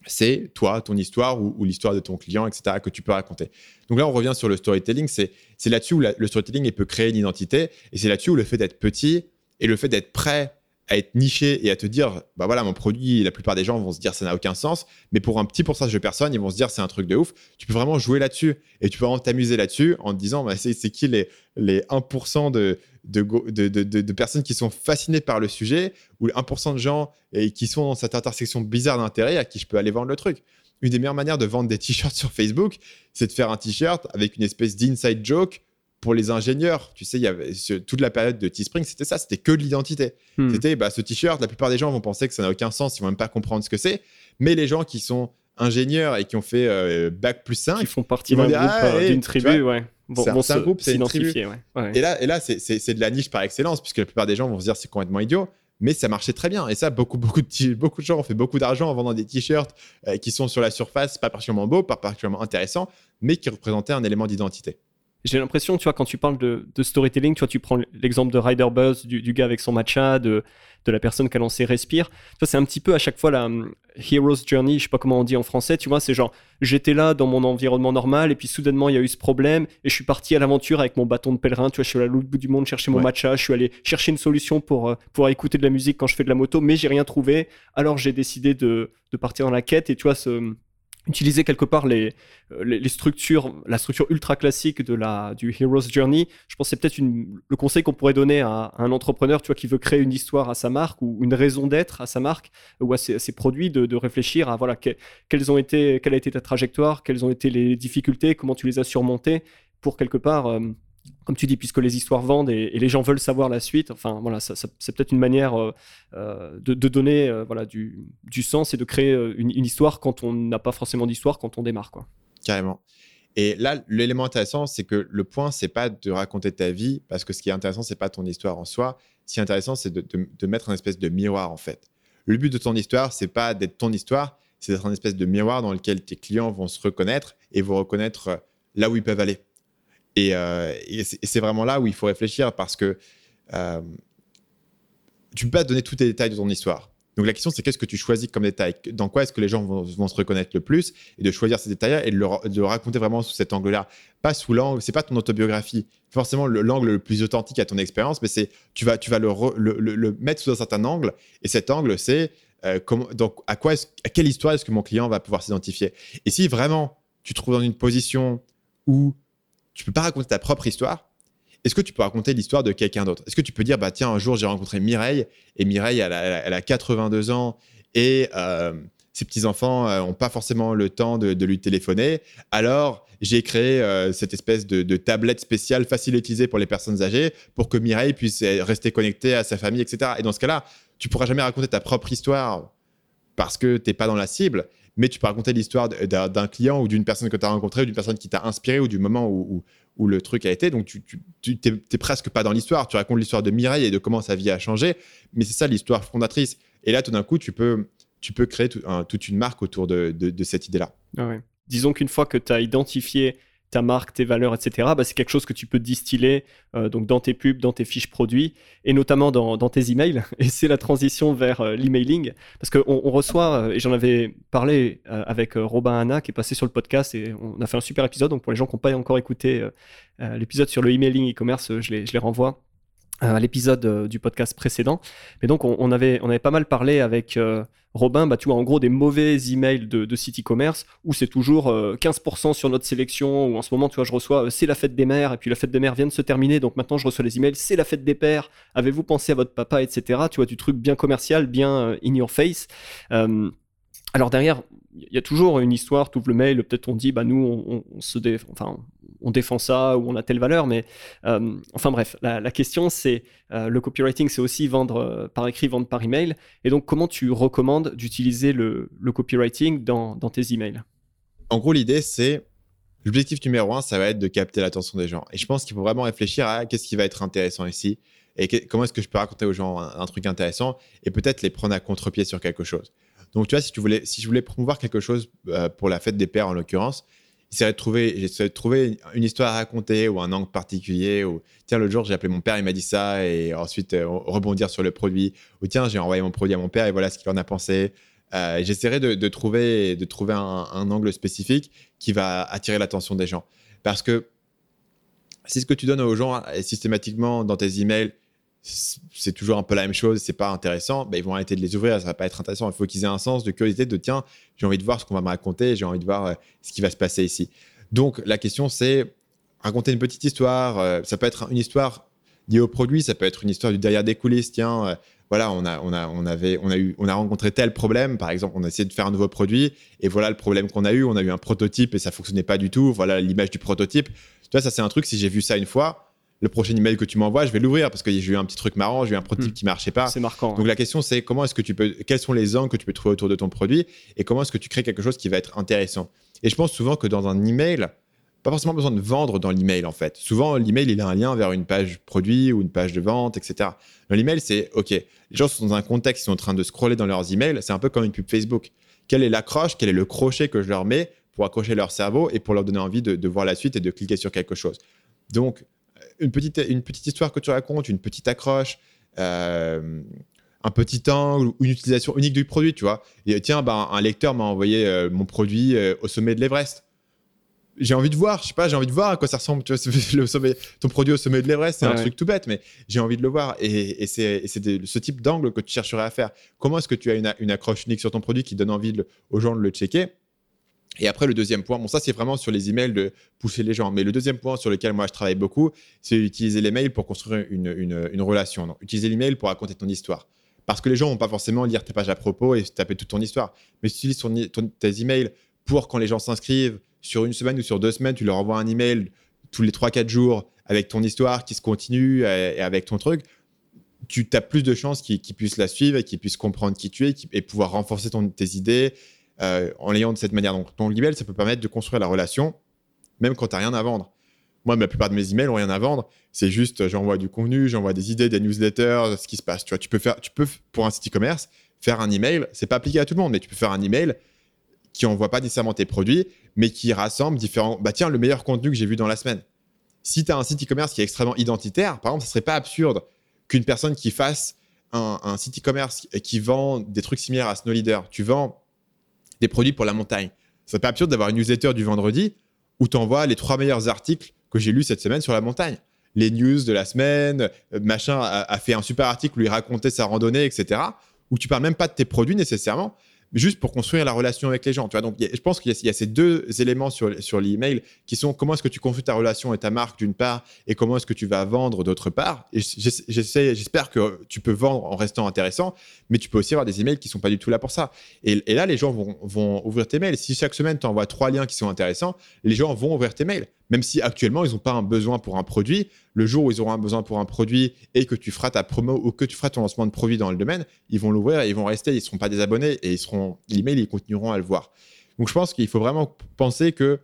c'est toi, ton histoire ou, l'histoire de ton client, etc., que tu peux raconter. Donc là, on revient sur le storytelling. C'est là-dessus où le storytelling peut créer une identité. Et c'est là-dessus où le fait d'être petit et le fait d'être prêt à être niché et à te dire, bah voilà, mon produit, la plupart des gens vont se dire ça n'a aucun sens, mais pour un petit pourcentage de personnes, ils vont se dire c'est un truc de ouf. Tu peux vraiment jouer là-dessus et tu peux vraiment t'amuser là-dessus en te disant, bah, c'est qui les, les 1% de, de, personnes qui sont fascinées par le sujet ou les 1% de gens qui sont dans cette intersection bizarre d'intérêt à qui je peux aller vendre le truc? Une des meilleures manières de vendre des t-shirts sur Facebook, c'est de faire un t-shirt avec une espèce d'inside joke pour les ingénieurs, tu sais, il y avait toute la période de Teespring, c'était ça, c'était que de l'identité. Hmm. C'était bah, ce t-shirt, la plupart des gens vont penser que ça n'a aucun sens, ils vont même pas comprendre ce que c'est. Mais les gens qui sont ingénieurs et qui ont fait euh, bac plus 5, qui font partie d'un groupe, ah, euh, d'une tribu, ouais. c'est un, groupe, c'est une tribu. Et là, et là c'est de la niche par excellence, puisque la plupart des gens vont se dire c'est complètement idiot mais ça marchait très bien. Et ça, beaucoup, beaucoup, de, beaucoup de gens ont fait beaucoup d'argent en vendant des t-shirts euh, qui sont sur la surface, pas particulièrement beaux, pas particulièrement intéressants, mais qui représentaient un élément d'identité. J'ai l'impression, tu vois, quand tu parles de, storytelling, tu vois, tu prends l'exemple de Ryder Buzz, du, gars avec son matcha, de, de la personne qui a lancé Respire. Tu vois, c'est un petit peu à chaque fois la um, hero's journey, je sais pas comment on dit en français, tu vois, c'est genre, j'étais là dans mon environnement normal, et puis soudainement, il y a eu ce problème, et je suis parti à l'aventure avec mon bâton de pèlerin, tu vois, je suis allé à l'autre bout du monde chercher mon matcha, je suis allé chercher une solution pour, euh, pour écouter de la musique quand je fais de la moto, mais j'ai rien trouvé, alors j'ai décidé de, de partir dans la quête, et tu vois, ce utiliser quelque part les, euh, les, structures, la structure ultra classique de la, du Hero's Journey, je pense que c'est peut-être le conseil qu'on pourrait donner à, un entrepreneur tu vois, qui veut créer une histoire à sa marque ou une raison d'être à sa marque ou à ses, produits, de, réfléchir à voilà, quelles ont été, quelle a été ta trajectoire, quelles ont été les difficultés, comment tu les as surmontées pour quelque part... Euh, comme tu dis, puisque les histoires vendent et, les gens veulent savoir la suite, enfin voilà, c'est peut-être une manière euh, euh, de, donner euh, voilà, du, sens et de créer une, histoire quand on n'a pas forcément d'histoire quand on démarre. Quoi. Carrément. Et là, l'élément intéressant, c'est que le point, c'est pas de raconter ta vie, parce que ce qui est intéressant, c'est pas ton histoire en soi. Ce qui est intéressant, c'est de, mettre un espèce de miroir, en fait. Le but de ton histoire, c'est pas d'être ton histoire, c'est d'être un espèce de miroir dans lequel tes clients vont se reconnaître et vont reconnaître là où ils peuvent aller. Euh, et, c'est vraiment là où il faut réfléchir parce que euh, tu ne peux pas donner tous les détails de ton histoire. Donc la question, c'est qu'est-ce que tu choisis comme détail? Dans quoi est-ce que les gens vont, se reconnaître le plus? Et de choisir ces détails-là et de le, raconter vraiment sous cet angle-là. Pas sous l'angle, c'est pas ton autobiographie. Forcément, l'angle le, plus authentique à ton expérience, mais c'est tu vas, le, mettre sous un certain angle. Et cet angle, c'est euh, à, quoi à quelle histoire est-ce que mon client va pouvoir s'identifier? Et si vraiment tu te trouves dans une position où tu peux pas raconter ta propre histoire. Est-ce que tu peux raconter l'histoire de quelqu'un d'autre? Est-ce que tu peux dire, bah tiens, un jour j'ai rencontré Mireille et Mireille, elle a, 82 ans et euh, ses petits-enfants n'ont euh, pas forcément le temps de, lui téléphoner. Alors, j'ai créé euh, cette espèce de, tablette spéciale facile à utiliser pour les personnes âgées pour que Mireille puisse rester connectée à sa famille, etc. Et dans ce cas-là, tu pourras jamais raconter ta propre histoire parce que tu n'es pas dans la cible mais tu peux raconter l'histoire d'un client ou d'une personne que tu as rencontrée ou d'une personne qui t'a inspiré ou du moment où, où, le truc a été. Donc, tu n'es presque pas dans l'histoire. Tu racontes l'histoire de Mireille et de comment sa vie a changé, mais c'est ça l'histoire fondatrice. Et là, tout d'un coup, tu peux, tu peux créer toute une marque autour de, de, cette idée-là. Disons qu'une fois que tu as identifié ta marque, tes valeurs, etc., bah, c'est quelque chose que tu peux distiller euh, donc dans tes pubs, dans tes fiches produits et notamment dans, tes emails. Et c'est la transition vers euh, l'emailing parce qu'on on reçoit, euh, et j'en avais parlé avec Robin Hanna qui est passé sur le podcast et on a fait un super épisode. Donc pour les gens qui n'ont pas encore écouté l'épisode sur le emailing e-commerce, je les, je les renvoie à l'épisode du podcast précédent. Mais donc, on, avait, on avait pas mal parlé avec Robin, bah, tu vois, en gros, des mauvais emails de, de site e-commerce où c'est toujours 15% sur notre sélection, ou en ce moment, tu vois, je reçois c'est la fête des mères, et puis la fête des mères vient de se terminer, donc maintenant je reçois les emails c'est la fête des pères, avez-vous pensé à votre papa, etc. Tu vois, du truc bien commercial, bien in your face. alors derrière, il y a toujours une histoire, tu ouvres le mail, peut-être on dit, bah nous, on, se enfin, on défend ça ou on a telle valeur, mais euh, enfin bref, la, question c'est euh, le copywriting, c'est aussi vendre euh, par écrit, vendre par email. Et donc, comment tu recommandes d'utiliser le, copywriting dans, tes emails? En gros, l'idée c'est l'objectif numéro un, ça va être de capter l'attention des gens. Et je pense qu'il faut vraiment réfléchir à qu'est-ce qui va être intéressant ici et comment est-ce que je peux raconter aux gens un, truc intéressant et peut-être les prendre à contre-pied sur quelque chose. Donc, tu vois, si, tu voulais, je voulais promouvoir quelque chose pour la fête des pères en l'occurrence, j'essaierais de trouver, de trouver une histoire à raconter ou un angle particulier. Ou tiens, l'autre jour, j'ai appelé mon père, il m'a dit ça, et ensuite euh, rebondir sur le produit. Ou tiens, j'ai envoyé mon produit à mon père et voilà ce qu'il en a pensé. Euh, j'essaierai de, trouver, de trouver un, angle spécifique qui va attirer l'attention des gens. Parce que si ce que tu donnes aux gens systématiquement dans tes emails, c'est toujours un peu la même chose, c'est pas intéressant, ben, ils vont arrêter de les ouvrir, ça va pas être intéressant. Il faut qu'ils aient un sens de curiosité, de tiens, j'ai envie de voir ce qu'on va me raconter, j'ai envie de voir euh, ce qui va se passer ici. Donc la question c'est raconter une petite histoire, euh, ça peut être une histoire liées au produit. Ça peut être une histoire du derrière des coulisses. Tiens, euh, voilà, on a, on a, on avait, on a eu, on a rencontré tel problème. Par exemple, on a essayé de faire un nouveau produit et voilà le problème qu'on a eu. On a eu un prototype et ça fonctionnait pas du tout. Voilà l'image du prototype. Tu vois, ça c'est un truc. Si j'ai vu ça une fois, le prochain email que tu m'envoies, je vais l'ouvrir parce que j'ai eu un petit truc marrant, j'ai eu un prototype qui hmm. qui marchait pas. C'est marquant. Donc la question c'est comment est-ce que tu peux, quels sont les angles que tu peux trouver autour de ton produit et comment est-ce que tu crées quelque chose qui va être intéressant. Et je pense souvent que dans un email, pas forcément besoin de vendre dans l'email en fait. Souvent l'email il a un lien vers une page produit ou une page de vente, etc. Dans l'email c'est ok, les gens sont dans un contexte, ils sont en train de scroller dans leurs emails, c'est un peu comme une pub Facebook. Quelle est l'accroche, quel est le crochet que je leur mets pour accrocher leur cerveau et pour leur donner envie de, de voir la suite et de cliquer sur quelque chose? Donc une petite, une petite histoire que tu racontes, une petite accroche, euh, un petit angle ou une utilisation unique du produit, tu vois. Et tiens, bah, un lecteur m'a envoyé euh, mon produit euh, au sommet de l'Everest. J'ai envie de voir, je sais pas, j'ai envie de voir à quoi ça ressemble, tu vois, le sommet, ton produit au sommet de l'Everest, c'est un truc tout bête, mais j'ai envie de le voir. Et, c'est ce type d'angle que tu chercherais à faire. Comment est-ce que tu as une, une, accroche unique sur ton produit qui donne envie aux gens de le checker? Et après, le deuxième point, bon, ça, c'est vraiment sur les emails de pousser les gens. Mais le deuxième point sur lequel moi, je travaille beaucoup, c'est utiliser les mails pour construire une, une, relation. Non, utiliser l'email pour raconter ton histoire. Parce que les gens vont pas forcément lire tes pages à propos et taper toute ton histoire. Mais si tu utilises tes emails pour quand les gens s'inscrivent, sur une semaine ou sur deux semaines, tu leur envoies un email tous les 3-4 jours avec ton histoire qui se continue et avec ton truc, tu as plus de chances qu'ils puissent la suivre et qu'ils puissent comprendre qui tu es et pouvoir renforcer ton, tes idées euh, en l'ayant de cette manière. Donc, ton email, ça peut permettre de construire la relation, même quand tu n'as rien à vendre. Moi, la plupart de mes emails n'ont rien à vendre. C'est juste, j'envoie du contenu, j'envoie des idées, des newsletters, ce qui se passe. Tu vois, tu peux faire, tu peux, pour un site e-commerce, faire un email. C'est pas appliqué à tout le monde, mais tu peux faire un email qui envoie pas nécessairement tes produits, mais qui rassemble différents. Bah, tiens, le meilleur contenu que j'ai vu dans la semaine. Si tu as un site e-commerce qui est extrêmement identitaire, par exemple, ce serait pas absurde qu'une personne qui fasse un, site e-commerce qui vend des trucs similaires à Snow Leader, tu vends des produits pour la montagne. C'est pas absurde d'avoir une newsletter du vendredi où tu envoies les trois meilleurs articles que j'ai lus cette semaine sur la montagne. Les news de la semaine, euh, machin a, fait un super article où il racontait sa randonnée, etc. Où tu parles même pas de tes produits nécessairement, juste pour construire la relation avec les gens. Tu vois, donc je pense qu'il y, a ces deux éléments sur, sur l'email qui sont comment est-ce que tu construis ta relation et ta marque d'une part et comment est-ce que tu vas vendre d'autre part. Et j'espère que tu peux vendre en restant intéressant, mais tu peux aussi avoir des emails qui sont pas du tout là pour ça. Et, là, les gens vont, vont, ouvrir tes mails. Si chaque semaine, tu envoies trois liens qui sont intéressants, les gens vont ouvrir tes mails. Même si actuellement, ils n'ont pas un besoin pour un produit, le jour où ils auront un besoin pour un produit et que tu feras ta promo ou que tu feras ton lancement de produit dans le domaine, ils vont l'ouvrir et ils vont rester, ils ne seront pas désabonnés et ils seront l'email, ils continueront à le voir. Donc je pense qu'il faut vraiment penser que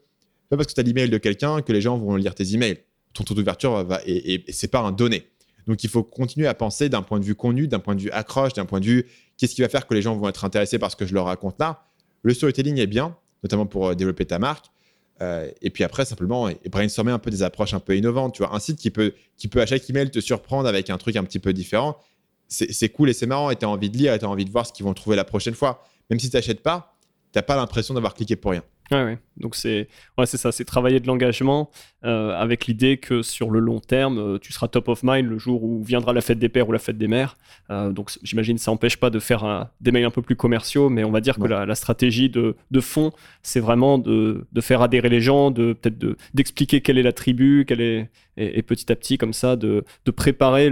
pas parce que tu as l'email de quelqu'un que les gens vont lire tes emails. Ton taux d'ouverture va, et, et, c'est pas un donné. Donc il faut continuer à penser d'un point de vue contenu, d'un point de vue accroche, d'un point de vue qu'est-ce qui va faire que les gens vont être intéressés par ce que je leur raconte là. Le storytelling est bien, notamment pour euh, développer ta marque. Euh, et puis après, simplement, et brainstormer un peu des approches un peu innovantes. Tu vois, un site qui peut, qui peut à chaque email te surprendre avec un truc un petit peu différent, c'est cool et c'est marrant. Et tu as envie de lire et tu as envie de voir ce qu'ils vont trouver la prochaine fois. Même si tu n'achètes pas, tu n'as pas l'impression d'avoir cliqué pour rien. Ouais, Donc c'est ouais, c'est ça, c'est travailler de l'engagement euh, avec l'idée que sur le long terme, euh, tu seras top of mind le jour où viendra la fête des pères ou la fête des mères. Euh, donc j'imagine ça n'empêche pas de faire des mails un peu plus commerciaux, mais on va dire que la, stratégie de, de fond, c'est vraiment de, de, faire adhérer les gens, de peut-être d'expliquer quelle est la tribu, quelle est et, petit à petit comme ça de, de préparer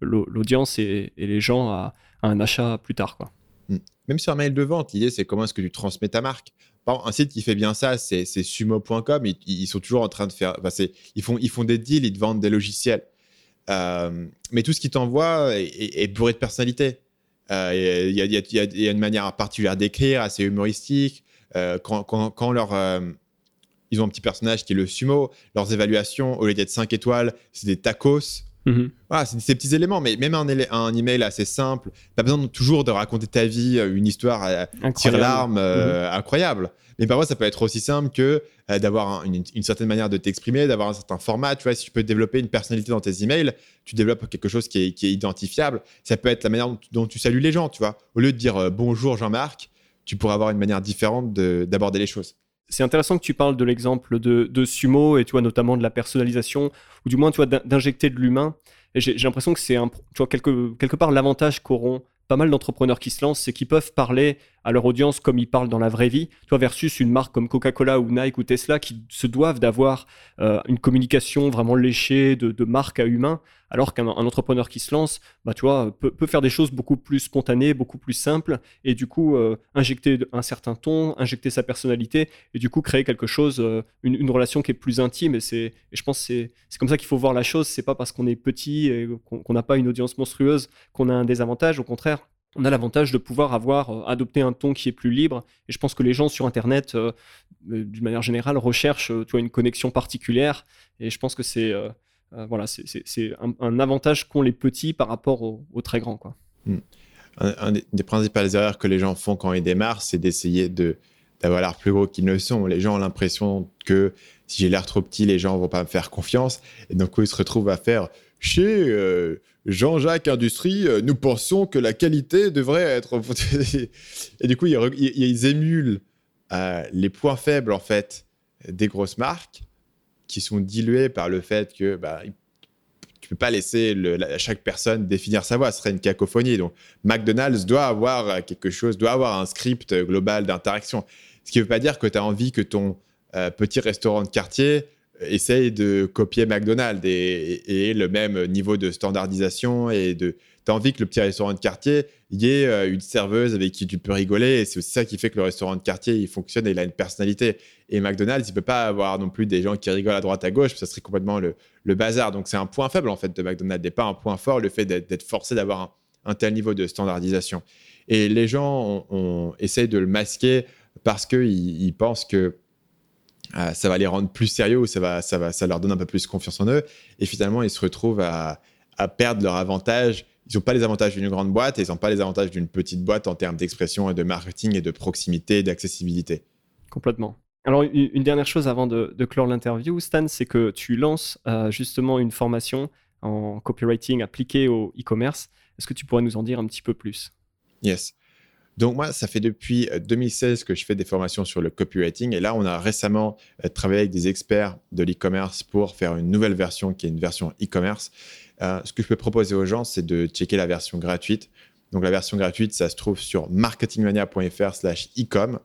l'audience et, et, les gens à, à, un achat plus tard quoi. Hmm. Même sur un mail de vente, l'idée c'est comment est-ce que tu transmets ta marque un site qui fait bien ça, c'est sumo.com. Ils, sont toujours en train de faire. font, ils font des deals, ils te vendent des logiciels. Euh, mais tout ce qu'ils t'envoient est, bourré de personnalité. Il y, a une manière particulière d'écrire, assez humoristique. Euh, quand, quand, leur, euh, ils ont un petit personnage qui est le sumo, leurs évaluations, au lieu d'être 5 étoiles, c'est des tacos. Mhm. c'est ces petits éléments, mais même un, un email assez simple, pas besoin toujours de raconter ta vie, euh, une histoire à tire larme euh, mhm. incroyable. Mais parfois, ça peut être aussi simple que euh, d'avoir une, certaine manière de t'exprimer, d'avoir un certain format. Tu vois, si tu peux développer une personnalité dans tes emails, tu développes quelque chose qui est, identifiable. Ça peut être la manière dont, tu salues les gens, tu vois. Au lieu de dire bonjour Jean-Marc, tu pourrais avoir une manière différente d'aborder les choses c'est intéressant que tu parles de l'exemple de, Sumo et tu vois notamment de la personnalisation ou du moins tu d'injecter de l'humain. J'ai l'impression que c'est vois quelque, quelque part l'avantage qu'auront pas mal d'entrepreneurs qui se lancent, c'est qu'ils peuvent parler à leur audience comme ils parlent dans la vraie vie, toi versus une marque comme Coca-Cola ou Nike ou Tesla qui se doivent d'avoir euh, une communication vraiment léchée de, marque à humain, alors qu'un entrepreneur qui se lance, bah, tu vois, peut, faire des choses beaucoup plus spontanées, beaucoup plus simples, et du coup euh, injecter un certain ton, injecter sa personnalité, et du coup créer quelque chose, euh, une, relation qui est plus intime. Et, c'est, je pense que c'est comme ça qu'il faut voir la chose. C'est pas parce qu'on est petit et qu'on n'a pas une audience monstrueuse qu'on a un désavantage. Au contraire, on a l'avantage de pouvoir avoir euh, adopté un ton qui est plus libre. Et je pense que les gens sur Internet, euh, euh, d'une manière générale, recherchent une connexion particulière. Et je pense que c'est voilà, un, avantage qu'ont les petits par rapport aux, très grands. Quoi. Hmm. Un, des, principales erreurs que les gens font quand ils démarrent, c'est d'essayer de d'avoir l'air plus gros qu'ils ne sont. Les gens ont l'impression que si j'ai l'air trop petit, les gens vont pas me faire confiance. Et donc, ils se retrouvent à faire chez Jean-Jacques Industrie, euh, nous pensons que la qualité devrait être. et du coup, ils, émulent euh, les points faibles en fait des grosses marques qui sont dilués par le fait que bah, tu peux pas laisser chaque personne définir sa voix, ce serait une cacophonie. Donc, McDonald's doit avoir quelque chose, doit avoir un script global d'interaction. Ce qui ne veut pas dire que tu as envie que ton euh, petit restaurant de quartier essaye de copier McDonald's et, le même niveau de standardisation et de tu as envie que le petit restaurant de quartier y ait euh, une serveuse avec qui tu peux rigoler et c'est aussi ça qui fait que le restaurant de quartier il fonctionne et il a une personnalité. Et McDonald's il peut pas avoir non plus des gens qui rigolent à droite à gauche ça serait complètement le, bazar. Donc c'est un point faible en fait de McDonald's et pas un point fort le fait d'être forcé d'avoir un, tel niveau de standardisation. Et les gens essayé de le masquer parce qu'ils ils pensent que euh, ça va les rendre plus sérieux ça, va, ça, va, ça leur donne un peu plus confiance en eux. Et finalement, ils se retrouvent à, perdre leur avantage. Ils n'ont pas les avantages d'une grande boîte et ils n'ont pas les avantages d'une petite boîte en termes d'expression et de marketing et de proximité et d'accessibilité. Complètement. Alors, une dernière chose avant de, clore l'interview, Stan, c'est que tu lances euh, justement une formation en copywriting appliquée au e-commerce. Est-ce que tu pourrais nous en dire un petit peu plus? Yes. Donc moi, ça fait depuis 2016 euh, que je fais des formations sur le copywriting et là, on a récemment euh, travaillé avec des experts de l'e-commerce pour faire une nouvelle version qui est une version e-commerce. Euh, ce que je peux proposer aux gens, c'est de checker la version gratuite. Donc la version gratuite, ça se trouve sur marketingmania.fr slash ecom,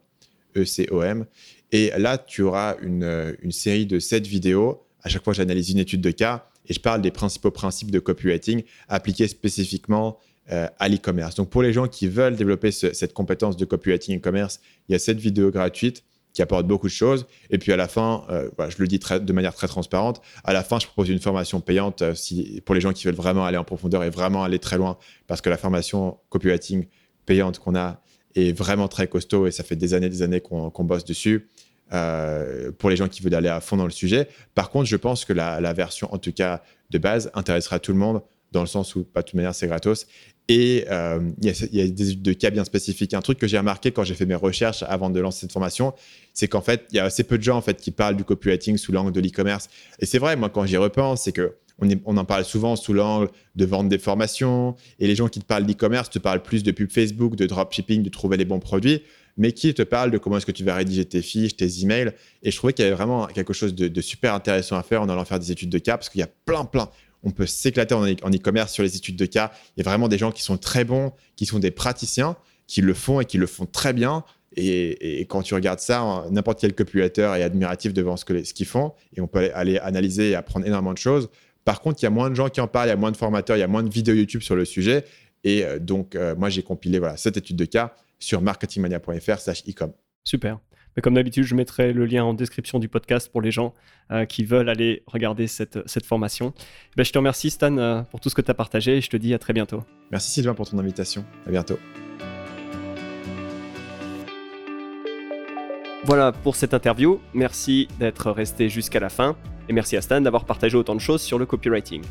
E-C-O-M. Et là, tu auras une, série de 7 vidéos. À chaque fois, j'analyse une étude de cas et je parle des principaux principes de copywriting appliqués spécifiquement euh, à l'e-commerce. Donc pour les gens qui veulent développer cette compétence de copywriting e-commerce, il y a cette vidéo gratuite qui apporte beaucoup de choses. Et puis à la fin, euh, je le dis de manière très transparente, à la fin, je propose une formation payante euh, pour les gens qui veulent vraiment aller en profondeur et vraiment aller très loin, parce que la formation copywriting payante qu'on a est vraiment très costaud et ça fait des années des années qu'on bosse dessus. pour les gens qui veulent aller à fond dans le sujet. Par contre, je pense que la version, en tout cas de base, intéressera tout le monde dans le sens où, pas de toute manière, c'est gratos. Et euh, il y, a des études de cas bien spécifiques. Un truc que j'ai remarqué quand j'ai fait mes recherches avant de lancer cette formation, c'est qu'en fait, il y a assez peu de gens en fait, qui parlent du copywriting sous l'angle de l'e-commerce. Et c'est vrai, moi, quand j'y repense, c'est que on, en parle souvent sous l'angle de vendre des formations. Et les gens qui te parlent d'e-commerce te parlent plus de pub Facebook, de dropshipping, de trouver les bons produits, mais qui te parlent de comment est-ce que tu vas rédiger tes fiches, tes emails? Et je trouvais qu'il y avait vraiment quelque chose de super intéressant à faire en allant faire des études de cas, parce qu'il y a plein, plein on peut s'éclater en e-commerce sur les études de cas. Il y a vraiment des gens qui sont très bons, qui sont des praticiens, qui le font et qui le font très bien. Et, quand tu regardes ça, n'importe quel copulateur est admiratif devant ce qu'ils font. Et on peut aller analyser et apprendre énormément de choses. Par contre, il y a moins de gens qui en parlent, il y a moins de formateurs, il y a moins de vidéos YouTube sur le sujet. Et euh, donc, euh, moi, j'ai compilé voilà, cette étude de cas sur marketingmania.fr/ecom. Super. Mais comme d'habitude, je mettrai le lien en description du podcast pour les gens euh, qui veulent aller regarder cette, cette formation. Ben, je te remercie Stan euh, pour tout ce que tu as partagé et je te dis à très bientôt. Merci Sylvain pour ton invitation. À bientôt. Voilà pour cette interview. Merci d'être resté jusqu'à la fin et merci à Stan d'avoir partagé autant de choses sur le copywriting.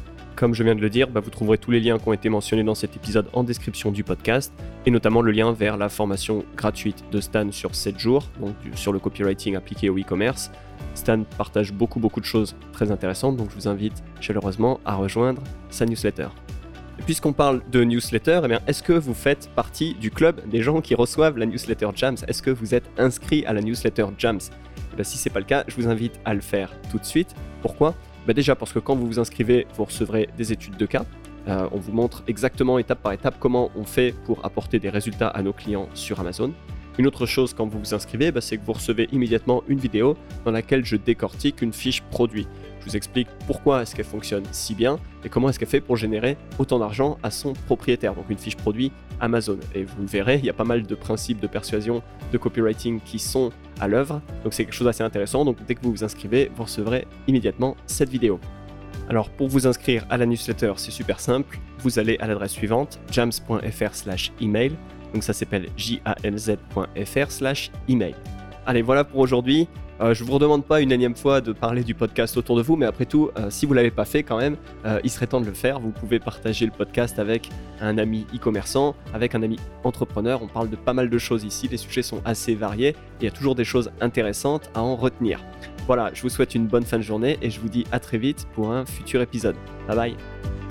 Comme je viens de le dire, bah, vous trouverez tous les liens qui ont été mentionnés dans cet épisode en description du podcast, et notamment le lien vers la formation gratuite de Stan sur 7 jours, donc sur le copywriting appliqué au e-commerce. Stan partage beaucoup beaucoup de choses très intéressantes, donc je vous invite chaleureusement à rejoindre sa newsletter. Puisqu'on parle de newsletter, eh est-ce que vous faites partie du club des gens qui reçoivent la newsletter Jams? Est-ce que vous êtes inscrit à la newsletter Jams? Eh Si ce n'est pas le cas, je vous invite à le faire tout de suite. Pourquoi? Bah, déjà parce que quand vous vous inscrivez, vous recevrez des études de cas. Euh, on vous montre exactement étape par étape comment on fait pour apporter des résultats à nos clients sur Amazon. Une autre chose quand vous vous inscrivez, bah, c'est que vous recevez immédiatement une vidéo dans laquelle je décortique une fiche produit. Je vous explique pourquoi est-ce qu'elle fonctionne si bien et comment est-ce qu'elle fait pour générer autant d'argent à son propriétaire. Donc une fiche produit Amazon. Et vous le verrez, il y a pas mal de principes de persuasion, de copywriting qui sont à l'œuvre. Donc c'est quelque chose d'assez intéressant. Donc dès que vous vous inscrivez, vous recevrez immédiatement cette vidéo. Alors pour vous inscrire à la newsletter, c'est super simple. Vous allez à l'adresse suivante, jams.fr/email. Donc ça s'appelle jalz.fr/email. Allez, voilà pour aujourd'hui. Euh, je ne vous redemande pas une énième fois de parler du podcast autour de vous, mais après tout, euh, si vous l'avez pas fait quand même, euh, il serait temps de le faire. Vous pouvez partager le podcast avec un ami e-commerçant, avec un ami entrepreneur. On parle de pas mal de choses ici, les sujets sont assez variés il y a toujours des choses intéressantes à en retenir. Voilà, je vous souhaite une bonne fin de journée et je vous dis à très vite pour un futur épisode. Bye bye